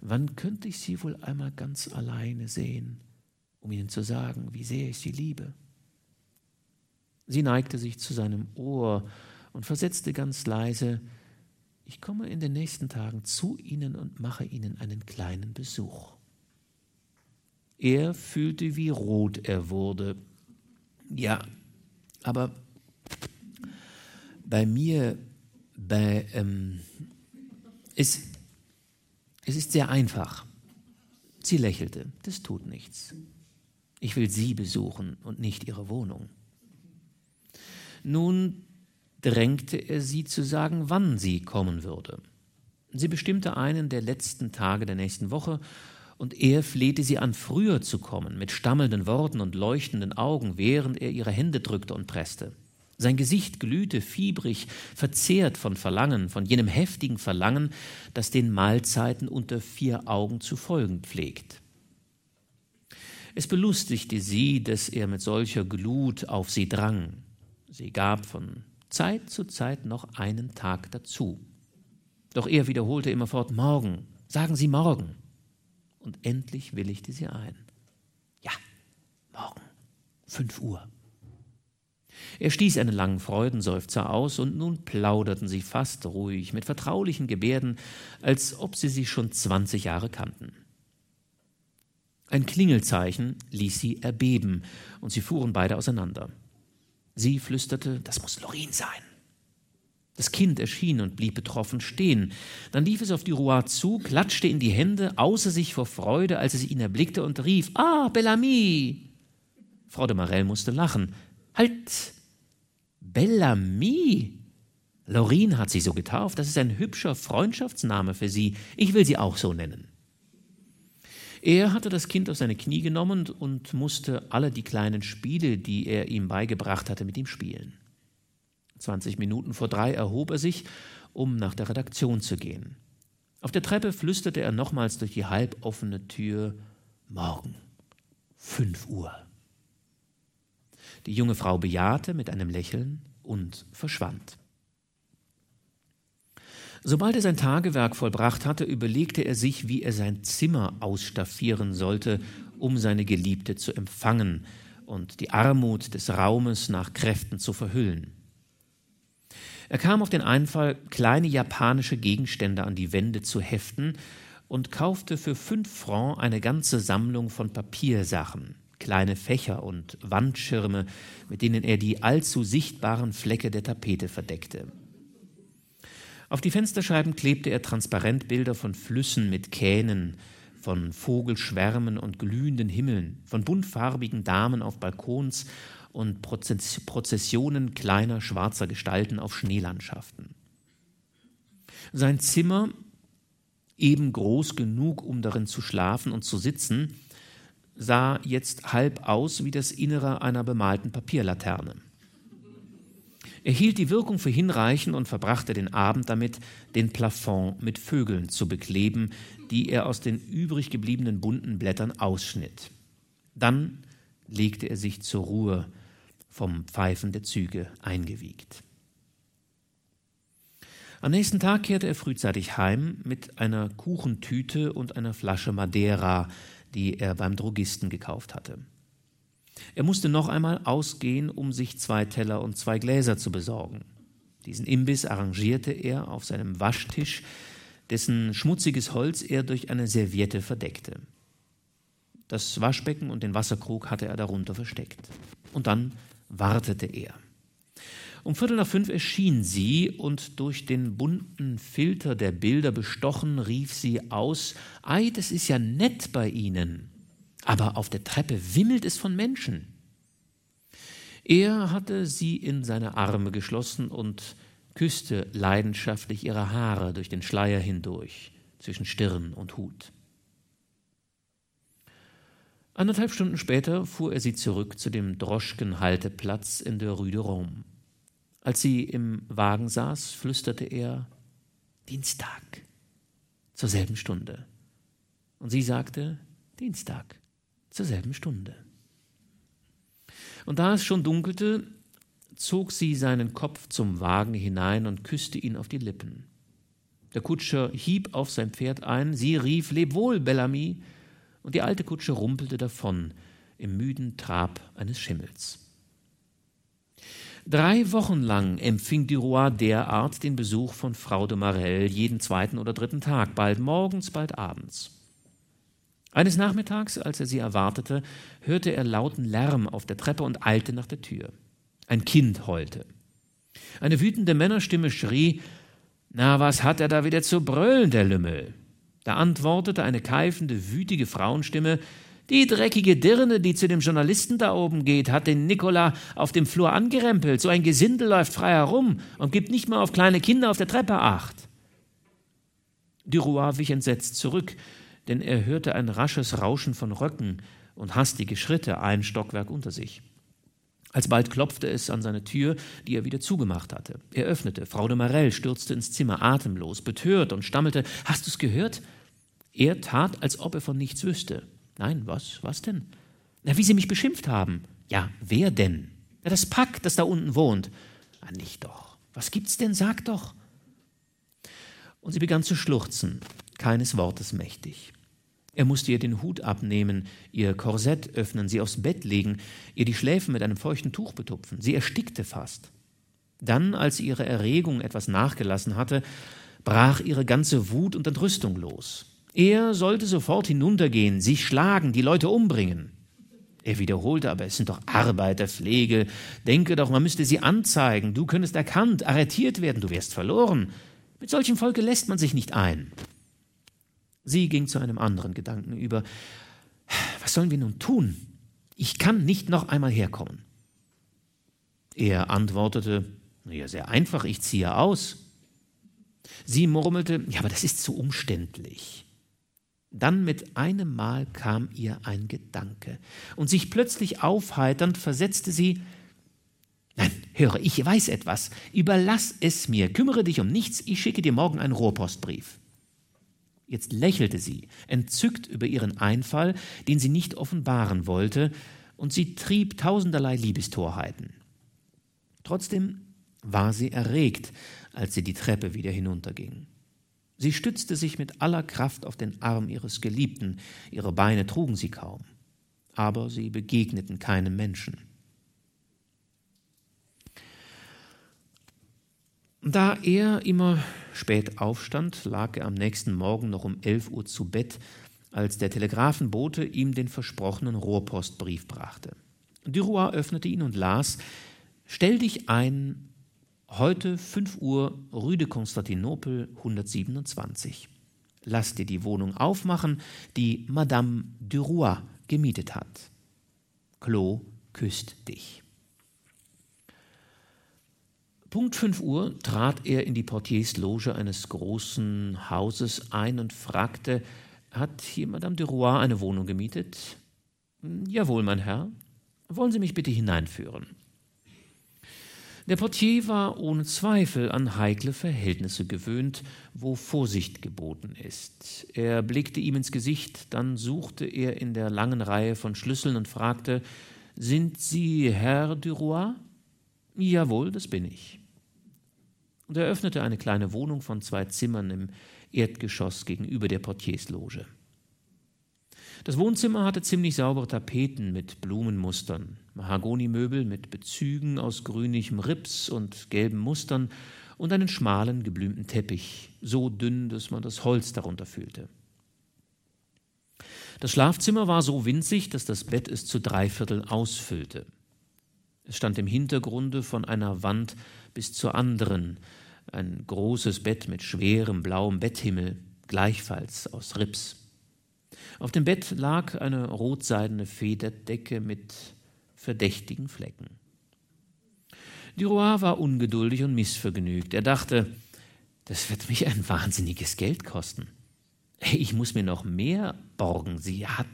Wann könnte ich Sie wohl einmal ganz alleine sehen, um Ihnen zu sagen, wie sehr ich Sie liebe? Sie neigte sich zu seinem Ohr und versetzte ganz leise, ich komme in den nächsten Tagen zu Ihnen und mache Ihnen einen kleinen Besuch. Er fühlte, wie rot er wurde. Ja, aber bei mir, bei, ähm, es, es ist sehr einfach. Sie lächelte, das tut nichts. Ich will Sie besuchen und nicht Ihre Wohnung. Nun drängte er sie zu sagen, wann sie kommen würde. Sie bestimmte einen der letzten Tage der nächsten Woche, und er flehte sie an, früher zu kommen, mit stammelnden Worten und leuchtenden Augen, während er ihre Hände drückte und presste. Sein Gesicht glühte fiebrig, verzehrt von Verlangen, von jenem heftigen Verlangen, das den Mahlzeiten unter vier Augen zu folgen pflegt. Es belustigte sie, dass er mit solcher Glut auf sie drang. Sie gab von Zeit zu Zeit noch einen Tag dazu. Doch er wiederholte immerfort Morgen, sagen Sie morgen. Und endlich willigte sie ein. Ja, morgen, fünf Uhr. Er stieß einen langen Freudenseufzer aus, und nun plauderten sie fast ruhig, mit vertraulichen Gebärden, als ob sie sich schon zwanzig Jahre kannten. Ein Klingelzeichen ließ sie erbeben, und sie fuhren beide auseinander. Sie flüsterte, das muss Lorin sein. Das Kind erschien und blieb betroffen stehen. Dann lief es auf die Rouen zu, klatschte in die Hände, außer sich vor Freude, als es ihn erblickte und rief: Ah, Bellamy! Frau de Marelle musste lachen. Halt! Bellamy! Lorin hat sie so getauft. Das ist ein hübscher Freundschaftsname für sie. Ich will sie auch so nennen. Er hatte das Kind auf seine Knie genommen und musste alle die kleinen Spiele, die er ihm beigebracht hatte, mit ihm spielen. Zwanzig Minuten vor drei erhob er sich, um nach der Redaktion zu gehen. Auf der Treppe flüsterte er nochmals durch die halboffene Tür Morgen, fünf Uhr. Die junge Frau bejahte mit einem Lächeln und verschwand. Sobald er sein Tagewerk vollbracht hatte, überlegte er sich, wie er sein Zimmer ausstaffieren sollte, um seine Geliebte zu empfangen und die Armut des Raumes nach Kräften zu verhüllen. Er kam auf den Einfall, kleine japanische Gegenstände an die Wände zu heften und kaufte für fünf Francs eine ganze Sammlung von Papiersachen, kleine Fächer und Wandschirme, mit denen er die allzu sichtbaren Flecke der Tapete verdeckte. Auf die Fensterscheiben klebte er Transparentbilder von Flüssen mit Kähnen, von Vogelschwärmen und glühenden Himmeln, von buntfarbigen Damen auf Balkons und Prozessionen kleiner schwarzer Gestalten auf Schneelandschaften. Sein Zimmer, eben groß genug, um darin zu schlafen und zu sitzen, sah jetzt halb aus wie das Innere einer bemalten Papierlaterne. Er hielt die Wirkung für hinreichend und verbrachte den Abend damit, den Plafond mit Vögeln zu bekleben, die er aus den übrig gebliebenen bunten Blättern ausschnitt. Dann legte er sich zur Ruhe, vom Pfeifen der Züge eingewiegt. Am nächsten Tag kehrte er frühzeitig heim mit einer Kuchentüte und einer Flasche Madeira, die er beim Drogisten gekauft hatte. Er musste noch einmal ausgehen, um sich zwei Teller und zwei Gläser zu besorgen. Diesen Imbiss arrangierte er auf seinem Waschtisch, dessen schmutziges Holz er durch eine Serviette verdeckte. Das Waschbecken und den Wasserkrug hatte er darunter versteckt. Und dann wartete er. Um Viertel nach fünf erschien sie und durch den bunten Filter der Bilder bestochen, rief sie aus: Ei, das ist ja nett bei Ihnen. Aber auf der Treppe wimmelt es von Menschen. Er hatte sie in seine Arme geschlossen und küsste leidenschaftlich ihre Haare durch den Schleier hindurch, zwischen Stirn und Hut. Anderthalb Stunden später fuhr er sie zurück zu dem Droschkenhalteplatz in der Rue de Rome. Als sie im Wagen saß, flüsterte er Dienstag zur selben Stunde. Und sie sagte Dienstag zur selben Stunde. Und da es schon dunkelte, zog sie seinen Kopf zum Wagen hinein und küsste ihn auf die Lippen. Der Kutscher hieb auf sein Pferd ein, sie rief Leb wohl, Bellamy, und die alte Kutsche rumpelte davon im müden Trab eines Schimmels. Drei Wochen lang empfing Duroy derart den Besuch von Frau de Marelle jeden zweiten oder dritten Tag, bald morgens, bald abends. Eines Nachmittags, als er sie erwartete, hörte er lauten Lärm auf der Treppe und eilte nach der Tür. Ein Kind heulte. Eine wütende Männerstimme schrie Na, was hat er da wieder zu brüllen, der Lümmel? Da antwortete eine keifende, wütige Frauenstimme Die dreckige Dirne, die zu dem Journalisten da oben geht, hat den Nikola auf dem Flur angerempelt. So ein Gesindel läuft frei herum und gibt nicht mal auf kleine Kinder auf der Treppe acht. Duroy wich entsetzt zurück, denn er hörte ein rasches Rauschen von Röcken und hastige Schritte ein Stockwerk unter sich. Alsbald klopfte es an seine Tür, die er wieder zugemacht hatte. Er öffnete. Frau de Marell stürzte ins Zimmer, atemlos, betört und stammelte: Hast du's gehört? Er tat, als ob er von nichts wüsste. Nein, was, was denn? Na, wie Sie mich beschimpft haben. Ja, wer denn? Na, das Pack, das da unten wohnt. Ah, nicht doch. Was gibt's denn? Sag doch. Und sie begann zu schluchzen, keines Wortes mächtig. Er musste ihr den Hut abnehmen, ihr Korsett öffnen, sie aufs Bett legen, ihr die Schläfen mit einem feuchten Tuch betupfen. Sie erstickte fast. Dann, als sie ihre Erregung etwas nachgelassen hatte, brach ihre ganze Wut und Entrüstung los. Er sollte sofort hinuntergehen, sich schlagen, die Leute umbringen. Er wiederholte, aber es sind doch Arbeiter, Pflege. Denke doch, man müsste sie anzeigen. Du könntest erkannt, arretiert werden, du wärst verloren. Mit solchem Volke lässt man sich nicht ein. Sie ging zu einem anderen Gedanken über. Was sollen wir nun tun? Ich kann nicht noch einmal herkommen. Er antwortete, ja, sehr einfach, ich ziehe aus. Sie murmelte, ja, aber das ist zu umständlich. Dann mit einem Mal kam ihr ein Gedanke, und sich plötzlich aufheiternd versetzte sie, Nein, höre, ich weiß etwas, überlass es mir, kümmere dich um nichts, ich schicke dir morgen einen Rohrpostbrief. Jetzt lächelte sie, entzückt über ihren Einfall, den sie nicht offenbaren wollte, und sie trieb tausenderlei Liebestorheiten. Trotzdem war sie erregt, als sie die Treppe wieder hinunterging. Sie stützte sich mit aller Kraft auf den Arm ihres Geliebten, ihre Beine trugen sie kaum, aber sie begegneten keinem Menschen. Da er immer spät aufstand, lag er am nächsten Morgen noch um elf Uhr zu Bett, als der Telegrafenbote ihm den versprochenen Rohrpostbrief brachte. Duroy öffnete ihn und las Stell dich ein, heute fünf Uhr, Rue de Konstantinopel 127. Lass dir die Wohnung aufmachen, die Madame Duroy gemietet hat. Clo küsst dich. Punkt 5 Uhr trat er in die Portiersloge eines großen Hauses ein und fragte, hat hier Madame de Roy eine Wohnung gemietet? Jawohl, mein Herr. Wollen Sie mich bitte hineinführen? Der Portier war ohne Zweifel an heikle Verhältnisse gewöhnt, wo Vorsicht geboten ist. Er blickte ihm ins Gesicht, dann suchte er in der langen Reihe von Schlüsseln und fragte, Sind Sie Herr Duroy? Jawohl, das bin ich und eröffnete eine kleine Wohnung von zwei Zimmern im Erdgeschoss gegenüber der Portiersloge. Das Wohnzimmer hatte ziemlich saubere Tapeten mit Blumenmustern, Mahagonimöbel mit Bezügen aus grünlichem Rips und gelben Mustern und einen schmalen, geblümten Teppich, so dünn, dass man das Holz darunter fühlte. Das Schlafzimmer war so winzig, dass das Bett es zu drei Vierteln ausfüllte. Es stand im Hintergrunde von einer Wand bis zur anderen, ein großes Bett mit schwerem blauem Betthimmel, gleichfalls aus Rips. Auf dem Bett lag eine rotseidene Federdecke mit verdächtigen Flecken. Duroy war ungeduldig und missvergnügt. Er dachte, das wird mich ein wahnsinniges Geld kosten. Ich muss mir noch mehr borgen. Sie hat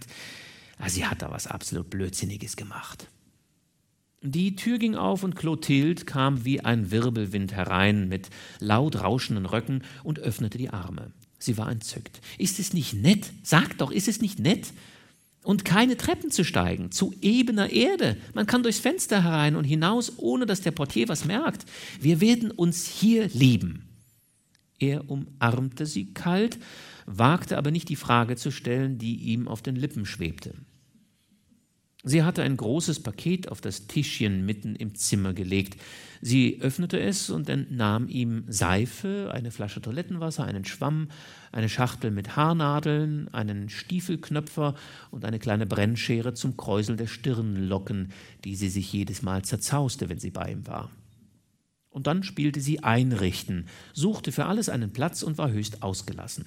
sie hat da was absolut Blödsinniges gemacht. Die Tür ging auf und Clotilde kam wie ein Wirbelwind herein mit laut rauschenden Röcken und öffnete die Arme. Sie war entzückt. Ist es nicht nett? Sag doch, ist es nicht nett? Und keine Treppen zu steigen, zu ebener Erde. Man kann durchs Fenster herein und hinaus, ohne dass der Portier was merkt. Wir werden uns hier lieben. Er umarmte sie kalt, wagte aber nicht die Frage zu stellen, die ihm auf den Lippen schwebte. Sie hatte ein großes Paket auf das Tischchen mitten im Zimmer gelegt. Sie öffnete es und entnahm ihm Seife, eine Flasche Toilettenwasser, einen Schwamm, eine Schachtel mit Haarnadeln, einen Stiefelknöpfer und eine kleine Brennschere zum Kräuseln der Stirnlocken, die sie sich jedes Mal zerzauste, wenn sie bei ihm war. Und dann spielte sie Einrichten, suchte für alles einen Platz und war höchst ausgelassen.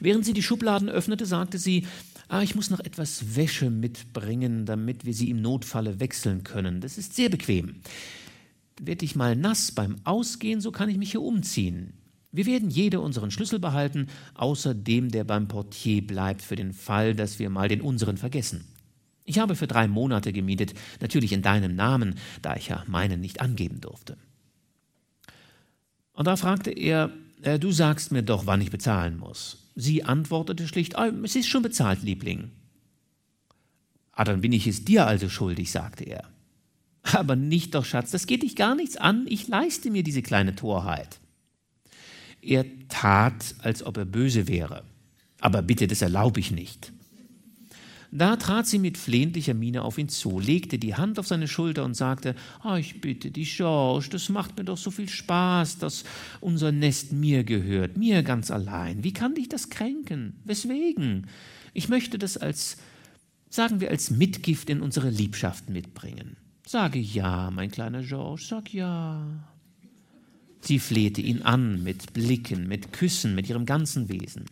Während sie die Schubladen öffnete, sagte sie, ah, ich muss noch etwas Wäsche mitbringen, damit wir sie im Notfalle wechseln können. Das ist sehr bequem. Werde ich mal nass beim Ausgehen, so kann ich mich hier umziehen. Wir werden jeder unseren Schlüssel behalten, außer dem, der beim Portier bleibt, für den Fall, dass wir mal den unseren vergessen. Ich habe für drei Monate gemietet, natürlich in deinem Namen, da ich ja meinen nicht angeben durfte. Und da fragte er, äh, du sagst mir doch, wann ich bezahlen muss. Sie antwortete schlicht, oh, es ist schon bezahlt, Liebling. Ah, dann bin ich es dir also schuldig, sagte er. Aber nicht doch, Schatz, das geht dich gar nichts an, ich leiste mir diese kleine Torheit. Er tat, als ob er böse wäre. Aber bitte, das erlaube ich nicht. Da trat sie mit flehentlicher Miene auf ihn zu, legte die Hand auf seine Schulter und sagte, oh, ich bitte dich, George, das macht mir doch so viel Spaß, dass unser Nest mir gehört, mir ganz allein. Wie kann dich das kränken? Weswegen? Ich möchte das als, sagen wir, als Mitgift in unsere Liebschaft mitbringen. Sage ja, mein kleiner George, sag ja. Sie flehte ihn an mit Blicken, mit Küssen, mit ihrem ganzen Wesen.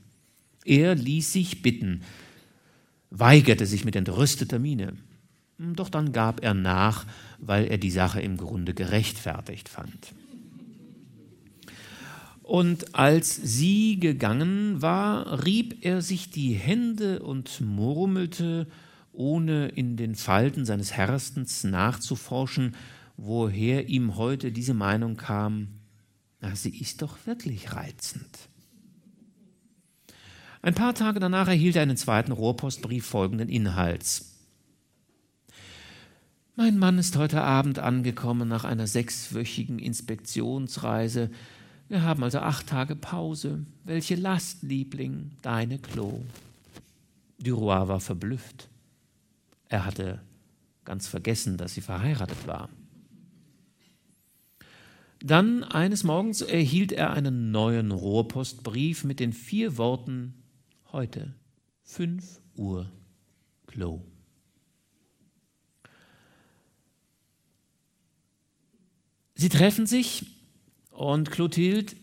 Er ließ sich bitten, weigerte sich mit entrüsteter Miene. Doch dann gab er nach, weil er die Sache im Grunde gerechtfertigt fand. Und als sie gegangen war, rieb er sich die Hände und murmelte, ohne in den Falten seines Herstens nachzuforschen, woher ihm heute diese Meinung kam, na, sie ist doch wirklich reizend. Ein paar Tage danach erhielt er einen zweiten Rohrpostbrief folgenden Inhalts. Mein Mann ist heute Abend angekommen nach einer sechswöchigen Inspektionsreise. Wir haben also acht Tage Pause. Welche Last, Liebling, deine Klo. Duroy war verblüfft. Er hatte ganz vergessen, dass sie verheiratet war. Dann eines Morgens erhielt er einen neuen Rohrpostbrief mit den vier Worten Heute 5 Uhr Klo. Sie treffen sich und Clotilde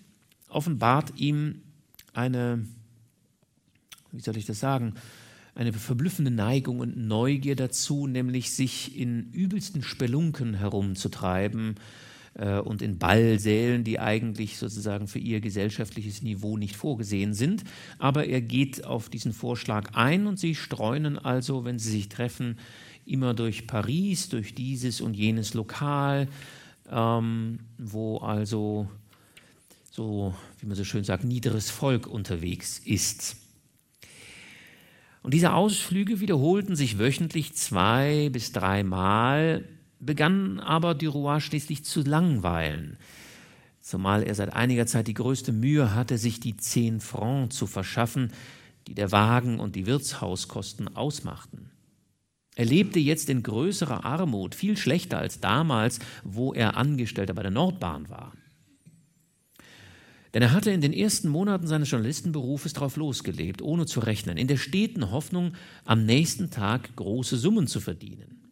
offenbart ihm eine, wie soll ich das sagen, eine verblüffende Neigung und Neugier dazu, nämlich sich in übelsten Spelunken herumzutreiben, äh, und in Ballsälen, die eigentlich sozusagen für ihr gesellschaftliches Niveau nicht vorgesehen sind. Aber er geht auf diesen Vorschlag ein und sie streunen also, wenn sie sich treffen, immer durch Paris, durch dieses und jenes Lokal, ähm, wo also so, wie man so schön sagt, niederes Volk unterwegs ist. Und diese Ausflüge wiederholten sich wöchentlich zwei bis dreimal begann aber Duroy schließlich zu langweilen, zumal er seit einiger Zeit die größte Mühe hatte, sich die zehn Francs zu verschaffen, die der Wagen und die Wirtshauskosten ausmachten. Er lebte jetzt in größerer Armut, viel schlechter als damals, wo er Angestellter bei der Nordbahn war. Denn er hatte in den ersten Monaten seines Journalistenberufes darauf losgelebt, ohne zu rechnen, in der steten Hoffnung, am nächsten Tag große Summen zu verdienen.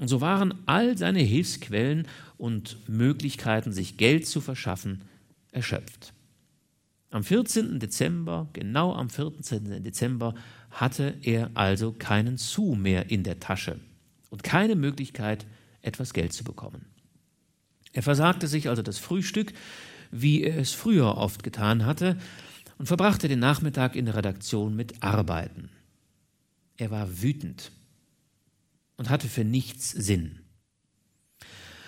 Und so waren all seine Hilfsquellen und Möglichkeiten, sich Geld zu verschaffen, erschöpft. Am 14. Dezember, genau am 14. Dezember, hatte er also keinen Sou mehr in der Tasche und keine Möglichkeit, etwas Geld zu bekommen. Er versagte sich also das Frühstück, wie er es früher oft getan hatte, und verbrachte den Nachmittag in der Redaktion mit Arbeiten. Er war wütend und hatte für nichts Sinn.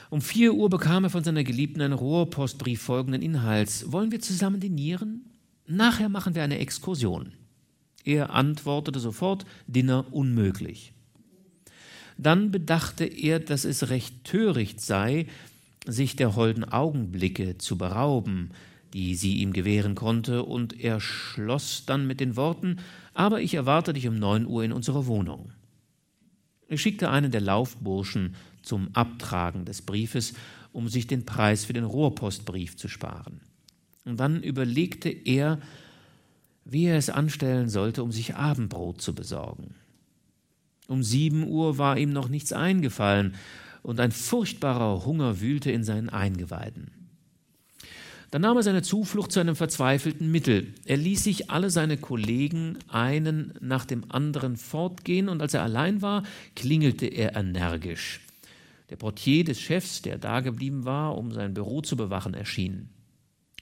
Um vier Uhr bekam er von seiner Geliebten einen Rohrpostbrief folgenden Inhalts. Wollen wir zusammen dinieren? Nachher machen wir eine Exkursion. Er antwortete sofort, Dinner unmöglich. Dann bedachte er, dass es recht töricht sei, sich der holden Augenblicke zu berauben, die sie ihm gewähren konnte, und er schloss dann mit den Worten Aber ich erwarte dich um neun Uhr in unserer Wohnung. Er schickte einen der Laufburschen zum Abtragen des Briefes, um sich den Preis für den Rohrpostbrief zu sparen. Und dann überlegte er, wie er es anstellen sollte, um sich Abendbrot zu besorgen. Um sieben Uhr war ihm noch nichts eingefallen, und ein furchtbarer Hunger wühlte in seinen Eingeweiden. Dann nahm er seine Zuflucht zu einem verzweifelten Mittel. Er ließ sich alle seine Kollegen einen nach dem anderen fortgehen, und als er allein war, klingelte er energisch. Der Portier des Chefs, der dageblieben war, um sein Büro zu bewachen, erschien.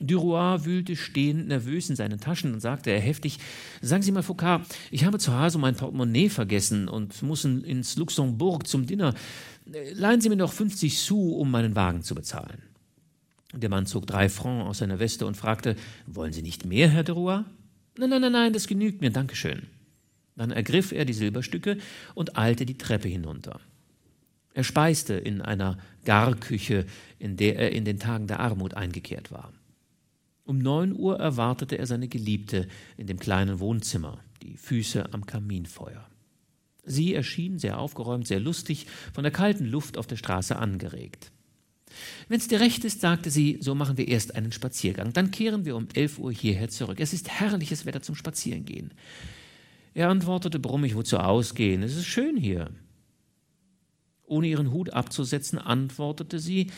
Duroy wühlte stehend nervös in seinen Taschen und sagte er heftig: Sagen Sie mal, Foucault, ich habe zu Hause mein Portemonnaie vergessen und muss ins Luxemburg zum Dinner. Leihen Sie mir noch 50 Sous, um meinen Wagen zu bezahlen. Der Mann zog drei Francs aus seiner Weste und fragte: Wollen Sie nicht mehr, Herr Duroy? Nein, nein, nein, nein, das genügt mir, danke schön. Dann ergriff er die Silberstücke und eilte die Treppe hinunter. Er speiste in einer Garküche, in der er in den Tagen der Armut eingekehrt war. Um neun Uhr erwartete er seine Geliebte in dem kleinen Wohnzimmer, die Füße am Kaminfeuer. Sie erschien sehr aufgeräumt, sehr lustig, von der kalten Luft auf der Straße angeregt. Wenn's dir recht ist, sagte sie, so machen wir erst einen Spaziergang. Dann kehren wir um elf Uhr hierher zurück. Es ist herrliches Wetter zum Spazierengehen. Er antwortete brummig, wozu ausgehen? Es ist schön hier. Ohne ihren Hut abzusetzen, antwortete sie,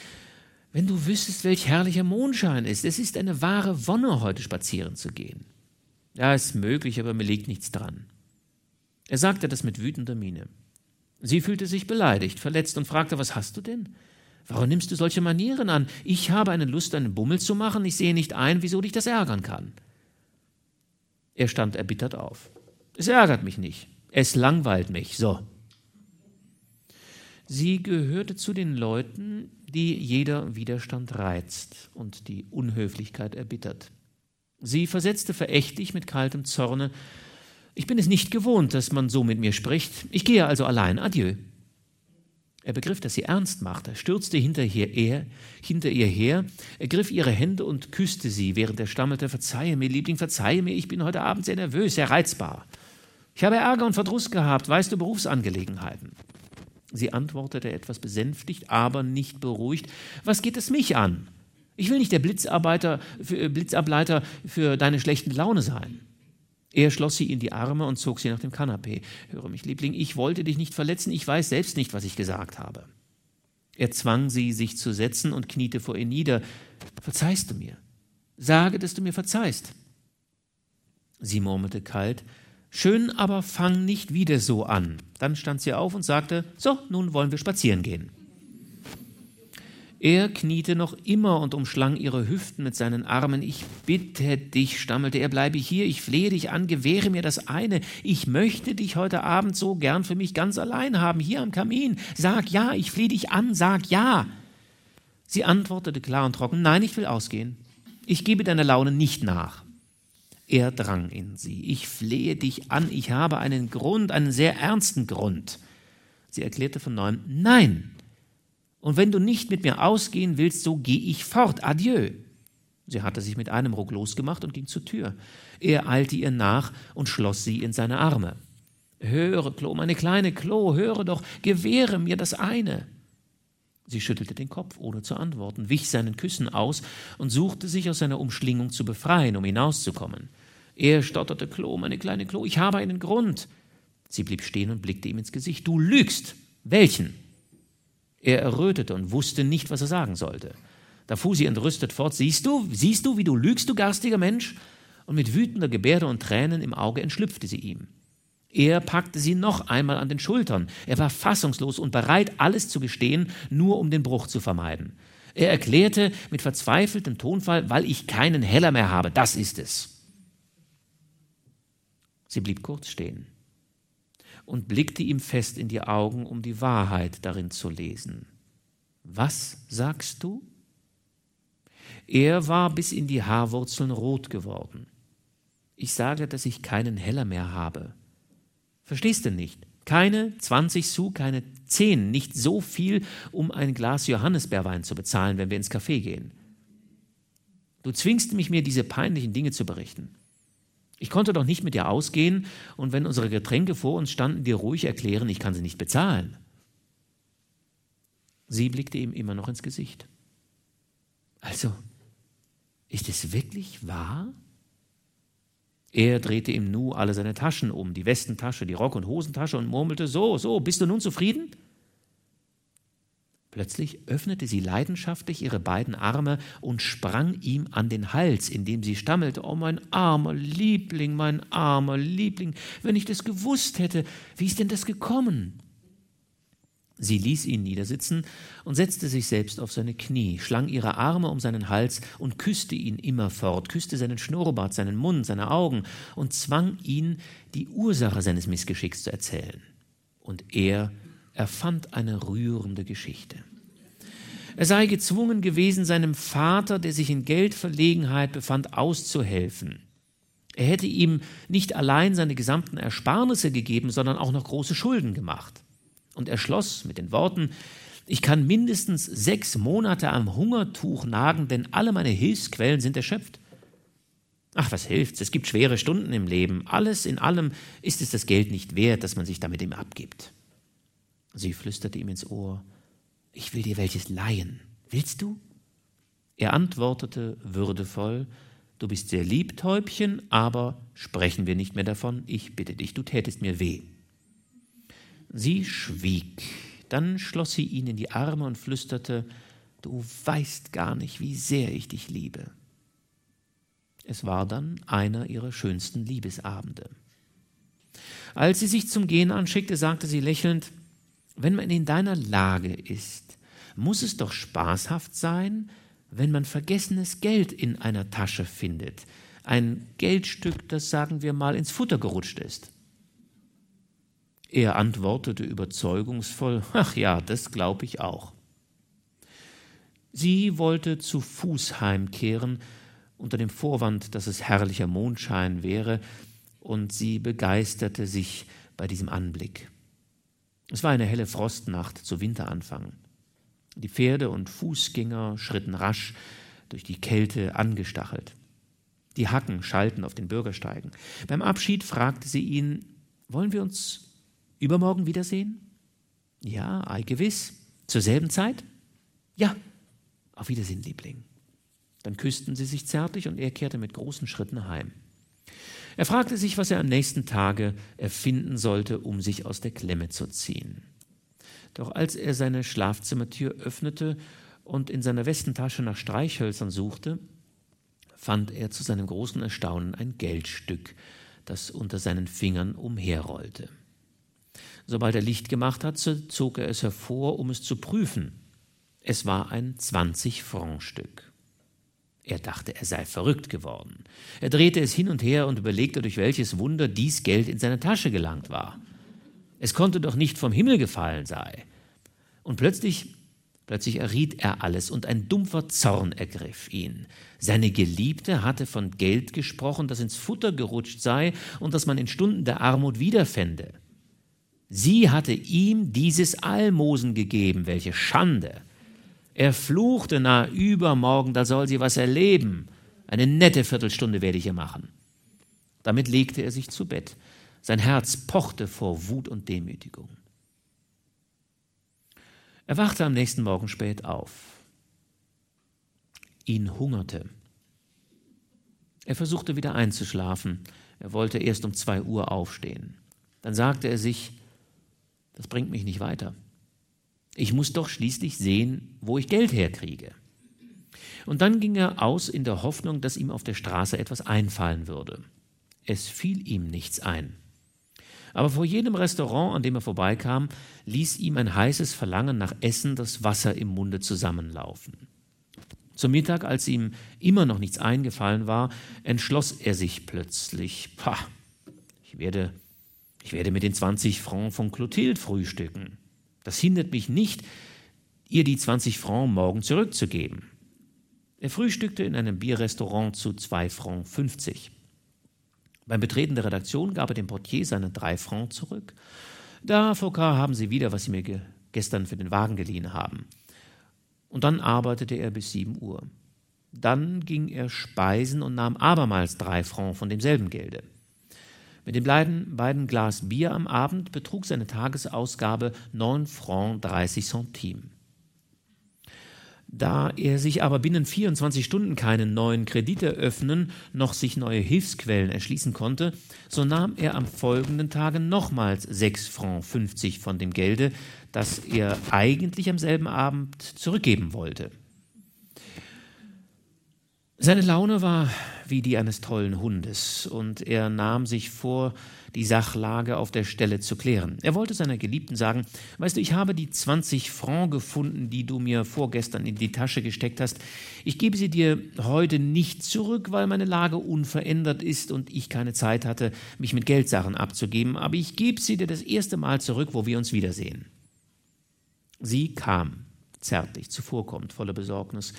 wenn du wüsstest, welch herrlicher Mondschein ist. Es ist eine wahre Wonne, heute spazieren zu gehen. Ja, ist möglich, aber mir liegt nichts dran. Er sagte das mit wütender Miene. Sie fühlte sich beleidigt, verletzt und fragte, was hast du denn? Warum nimmst du solche Manieren an? Ich habe eine Lust, einen Bummel zu machen. Ich sehe nicht ein, wieso dich das ärgern kann. Er stand erbittert auf. Es ärgert mich nicht. Es langweilt mich. So. Sie gehörte zu den Leuten, die jeder Widerstand reizt und die Unhöflichkeit erbittert. Sie versetzte verächtlich mit kaltem Zorne Ich bin es nicht gewohnt, dass man so mit mir spricht. Ich gehe also allein. Adieu. Er begriff, dass sie ernst machte, stürzte hinter ihr, hinter ihr her, ergriff ihre Hände und küsste sie, während er stammelte, Verzeihe mir, Liebling, verzeihe mir, ich bin heute Abend sehr nervös, sehr reizbar. Ich habe Ärger und Verdruss gehabt, weißt du, Berufsangelegenheiten. Sie antwortete etwas besänftigt, aber nicht beruhigt. Was geht es mich an? Ich will nicht der Blitzarbeiter, äh, Blitzableiter für deine schlechten Laune sein. Er schloss sie in die Arme und zog sie nach dem Kanapee. Höre mich, Liebling, ich wollte dich nicht verletzen, ich weiß selbst nicht, was ich gesagt habe. Er zwang sie, sich zu setzen und kniete vor ihr nieder. Verzeihst du mir? Sage, dass du mir verzeihst. Sie murmelte kalt, Schön, aber fang nicht wieder so an. Dann stand sie auf und sagte, so, nun wollen wir spazieren gehen. Er kniete noch immer und umschlang ihre Hüften mit seinen Armen. Ich bitte dich, stammelte er, bleibe hier, ich flehe dich an, gewähre mir das eine. Ich möchte dich heute Abend so gern für mich ganz allein haben, hier am Kamin. Sag ja, ich flehe dich an, sag ja. Sie antwortete klar und trocken, nein, ich will ausgehen. Ich gebe deiner Laune nicht nach. Er drang in sie. Ich flehe dich an, ich habe einen Grund, einen sehr ernsten Grund. Sie erklärte von neuem, nein. Und wenn du nicht mit mir ausgehen willst, so geh ich fort. Adieu. Sie hatte sich mit einem Ruck losgemacht und ging zur Tür. Er eilte ihr nach und schloss sie in seine Arme. Höre, Klo, meine kleine Klo, höre doch, gewähre mir das eine. Sie schüttelte den Kopf, ohne zu antworten, wich seinen Küssen aus und suchte sich aus seiner Umschlingung zu befreien, um hinauszukommen. Er stotterte Klo, meine kleine Klo, ich habe einen Grund. Sie blieb stehen und blickte ihm ins Gesicht. Du lügst. Welchen? Er errötete und wusste nicht, was er sagen sollte. Da fuhr sie entrüstet fort. Siehst du, siehst du, wie du lügst, du garstiger Mensch? Und mit wütender Gebärde und Tränen im Auge entschlüpfte sie ihm. Er packte sie noch einmal an den Schultern. Er war fassungslos und bereit, alles zu gestehen, nur um den Bruch zu vermeiden. Er erklärte mit verzweifeltem Tonfall, weil ich keinen Heller mehr habe, das ist es. Sie blieb kurz stehen. Und blickte ihm fest in die Augen, um die Wahrheit darin zu lesen. Was sagst du? Er war bis in die Haarwurzeln rot geworden. Ich sage, dass ich keinen Heller mehr habe. Verstehst du nicht? Keine 20 Sou, keine 10, nicht so viel, um ein Glas Johannisbeerwein zu bezahlen, wenn wir ins Café gehen. Du zwingst mich, mir diese peinlichen Dinge zu berichten. Ich konnte doch nicht mit dir ausgehen und wenn unsere Getränke vor uns standen, dir ruhig erklären, ich kann sie nicht bezahlen. Sie blickte ihm immer noch ins Gesicht. Also, ist es wirklich wahr? Er drehte im Nu alle seine Taschen um, die Westentasche, die Rock- und Hosentasche und murmelte, so, so, bist du nun zufrieden? Plötzlich öffnete sie leidenschaftlich ihre beiden Arme und sprang ihm an den Hals, indem sie stammelte, oh mein armer Liebling, mein armer Liebling, wenn ich das gewusst hätte, wie ist denn das gekommen? Sie ließ ihn niedersitzen und setzte sich selbst auf seine Knie, schlang ihre Arme um seinen Hals und küsste ihn immerfort, küsste seinen Schnurrbart, seinen Mund, seine Augen und zwang ihn, die Ursache seines Missgeschicks zu erzählen. Und er erfand eine rührende Geschichte. Er sei gezwungen gewesen, seinem Vater, der sich in Geldverlegenheit befand, auszuhelfen. Er hätte ihm nicht allein seine gesamten Ersparnisse gegeben, sondern auch noch große Schulden gemacht und er schloss mit den Worten, ich kann mindestens sechs Monate am Hungertuch nagen, denn alle meine Hilfsquellen sind erschöpft. Ach, was hilft's? Es gibt schwere Stunden im Leben. Alles in allem ist es das Geld nicht wert, dass man sich damit ihm abgibt. Sie flüsterte ihm ins Ohr, ich will dir welches leihen. Willst du? Er antwortete würdevoll, du bist sehr lieb, Täubchen, aber sprechen wir nicht mehr davon, ich bitte dich, du tätest mir weh. Sie schwieg, dann schloss sie ihn in die Arme und flüsterte, Du weißt gar nicht, wie sehr ich dich liebe. Es war dann einer ihrer schönsten Liebesabende. Als sie sich zum Gehen anschickte, sagte sie lächelnd, Wenn man in deiner Lage ist, muss es doch spaßhaft sein, wenn man vergessenes Geld in einer Tasche findet, ein Geldstück, das sagen wir mal ins Futter gerutscht ist. Er antwortete überzeugungsvoll, ach ja, das glaube ich auch. Sie wollte zu Fuß heimkehren, unter dem Vorwand, dass es herrlicher Mondschein wäre, und sie begeisterte sich bei diesem Anblick. Es war eine helle Frostnacht zu Winteranfang. Die Pferde und Fußgänger schritten rasch durch die Kälte angestachelt. Die Hacken schallten auf den Bürgersteigen. Beim Abschied fragte sie ihn, wollen wir uns übermorgen wiedersehen? Ja, ei gewiss. Zur selben Zeit? Ja. Auf Wiedersehen, Liebling. Dann küssten sie sich zärtlich und er kehrte mit großen Schritten heim. Er fragte sich, was er am nächsten Tage erfinden sollte, um sich aus der Klemme zu ziehen. Doch als er seine Schlafzimmertür öffnete und in seiner Westentasche nach Streichhölzern suchte, fand er zu seinem großen Erstaunen ein Geldstück, das unter seinen Fingern umherrollte. Sobald er Licht gemacht hatte, zog er es hervor, um es zu prüfen. Es war ein 20-Franc-Stück. Er dachte, er sei verrückt geworden. Er drehte es hin und her und überlegte, durch welches Wunder dies Geld in seine Tasche gelangt war. Es konnte doch nicht vom Himmel gefallen sein. Und plötzlich, plötzlich erriet er alles und ein dumpfer Zorn ergriff ihn. Seine Geliebte hatte von Geld gesprochen, das ins Futter gerutscht sei und das man in Stunden der Armut wiederfände. Sie hatte ihm dieses Almosen gegeben, welche Schande. Er fluchte, na übermorgen, da soll sie was erleben. Eine nette Viertelstunde werde ich ihr machen. Damit legte er sich zu Bett. Sein Herz pochte vor Wut und Demütigung. Er wachte am nächsten Morgen spät auf. Ihn hungerte. Er versuchte wieder einzuschlafen. Er wollte erst um zwei Uhr aufstehen. Dann sagte er sich, das bringt mich nicht weiter. Ich muss doch schließlich sehen, wo ich Geld herkriege. Und dann ging er aus in der Hoffnung, dass ihm auf der Straße etwas einfallen würde. Es fiel ihm nichts ein. Aber vor jedem Restaurant, an dem er vorbeikam, ließ ihm ein heißes Verlangen nach Essen das Wasser im Munde zusammenlaufen. Zum Mittag, als ihm immer noch nichts eingefallen war, entschloss er sich plötzlich, pah, ich werde Ich werde mit den 20 Francs von Clotilde frühstücken. Das hindert mich nicht, ihr die 20 Francs morgen zurückzugeben. Er frühstückte in einem Bierrestaurant zu 2 Francs 50. Beim Betreten der Redaktion gab er dem Portier seine 3 Francs zurück. Da, Foucault, haben Sie wieder, was Sie mir ge gestern für den Wagen geliehen haben. Und dann arbeitete er bis 7 Uhr. Dann ging er speisen und nahm abermals drei Francs von demselben Gelde. Mit den beiden, beiden Glas Bier am Abend betrug seine Tagesausgabe 9 Francs 30 Centimes. Da er sich aber binnen 24 Stunden keinen neuen Kredit eröffnen, noch sich neue Hilfsquellen erschließen konnte, so nahm er am folgenden Tage nochmals 6 Francs 50 von dem Gelde, das er eigentlich am selben Abend zurückgeben wollte. Seine Laune war wie die eines tollen Hundes, und er nahm sich vor, die Sachlage auf der Stelle zu klären. Er wollte seiner Geliebten sagen, weißt du, ich habe die 20 Francs gefunden, die du mir vorgestern in die Tasche gesteckt hast. Ich gebe sie dir heute nicht zurück, weil meine Lage unverändert ist und ich keine Zeit hatte, mich mit Geldsachen abzugeben, aber ich gebe sie dir das erste Mal zurück, wo wir uns wiedersehen. Sie kam, zärtlich, zuvorkommend, voller Besorgnis.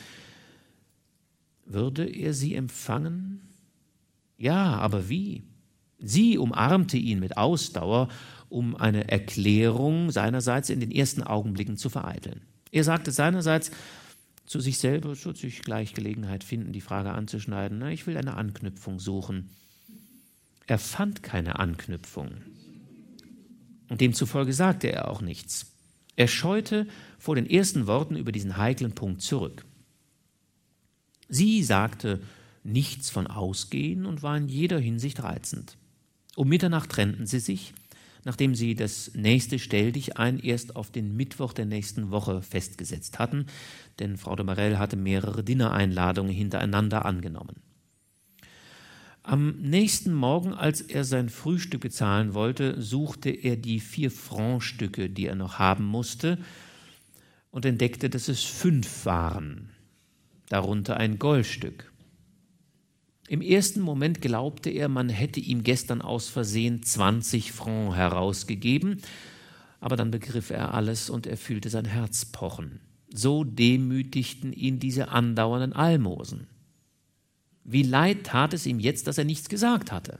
Würde er sie empfangen? Ja, aber wie? Sie umarmte ihn mit Ausdauer, um eine Erklärung seinerseits in den ersten Augenblicken zu vereiteln. Er sagte seinerseits zu sich selber, wird sich gleich Gelegenheit finden, die Frage anzuschneiden, na, ich will eine Anknüpfung suchen. Er fand keine Anknüpfung. Und demzufolge sagte er auch nichts. Er scheute vor den ersten Worten über diesen heiklen Punkt zurück. Sie sagte nichts von Ausgehen und war in jeder Hinsicht reizend. Um Mitternacht trennten sie sich, nachdem sie das nächste Stelldichein erst auf den Mittwoch der nächsten Woche festgesetzt hatten, denn Frau de Marell hatte mehrere Dinnereinladungen hintereinander angenommen. Am nächsten Morgen, als er sein Frühstück bezahlen wollte, suchte er die vier Franc-Stücke, die er noch haben musste, und entdeckte, dass es fünf waren darunter ein Goldstück. Im ersten Moment glaubte er, man hätte ihm gestern aus Versehen 20 Francs herausgegeben, aber dann begriff er alles und er fühlte sein Herz pochen. So demütigten ihn diese andauernden Almosen. Wie leid tat es ihm jetzt, dass er nichts gesagt hatte.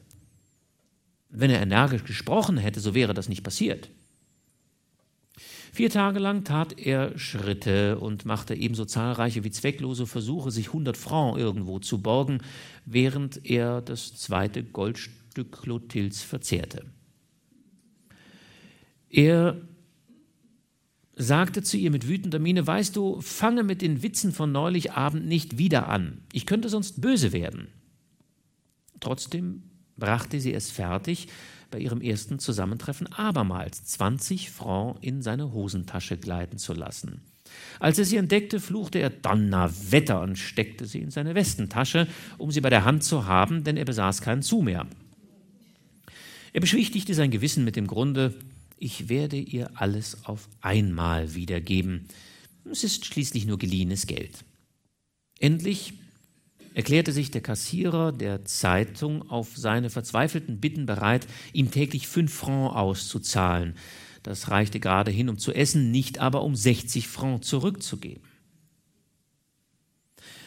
Wenn er energisch gesprochen hätte, so wäre das nicht passiert. Vier Tage lang tat er Schritte und machte ebenso zahlreiche wie zwecklose Versuche, sich 100 Francs irgendwo zu borgen, während er das zweite Goldstück Clotils verzehrte. Er sagte zu ihr mit wütender Miene, weißt du, fange mit den Witzen von neulich Abend nicht wieder an. Ich könnte sonst böse werden. Trotzdem brachte sie es fertig, bei ihrem ersten Zusammentreffen abermals 20 Francs in seine Hosentasche gleiten zu lassen. Als er sie entdeckte, fluchte er Donnerwetter und steckte sie in seine Westentasche, um sie bei der Hand zu haben, denn er besaß keinen Zu mehr. Er beschwichtigte sein Gewissen mit dem Grunde, ich werde ihr alles auf einmal wiedergeben. Es ist schließlich nur geliehenes Geld. Endlich erklärte sich der Kassierer der Zeitung auf seine verzweifelten Bitten bereit, ihm täglich fünf Francs auszuzahlen. Das reichte gerade hin, um zu essen, nicht aber um 60 Francs zurückzugeben.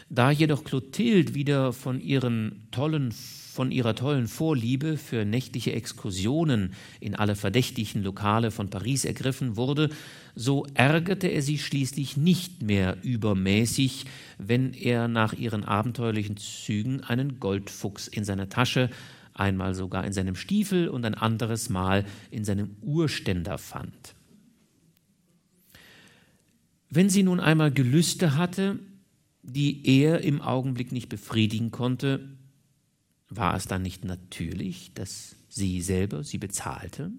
Da jedoch Clotilde wieder von ihren tollen von ihrer tollen Vorliebe für nächtliche Exkursionen in alle verdächtigen Lokale von Paris ergriffen wurde, so ärgerte er sie schließlich nicht mehr übermäßig, wenn er nach ihren abenteuerlichen Zügen einen Goldfuchs in seiner Tasche, einmal sogar in seinem Stiefel und ein anderes Mal in seinem Urständer fand. Wenn sie nun einmal Gelüste hatte, die er im Augenblick nicht befriedigen konnte, war es dann nicht natürlich, dass sie selber sie bezahlte?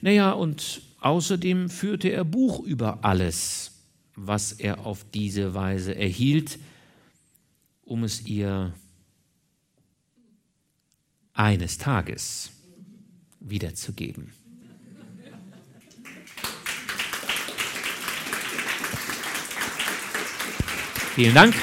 Naja, und außerdem führte er Buch über alles, was er auf diese Weise erhielt, um es ihr eines Tages wiederzugeben. Vielen Dank.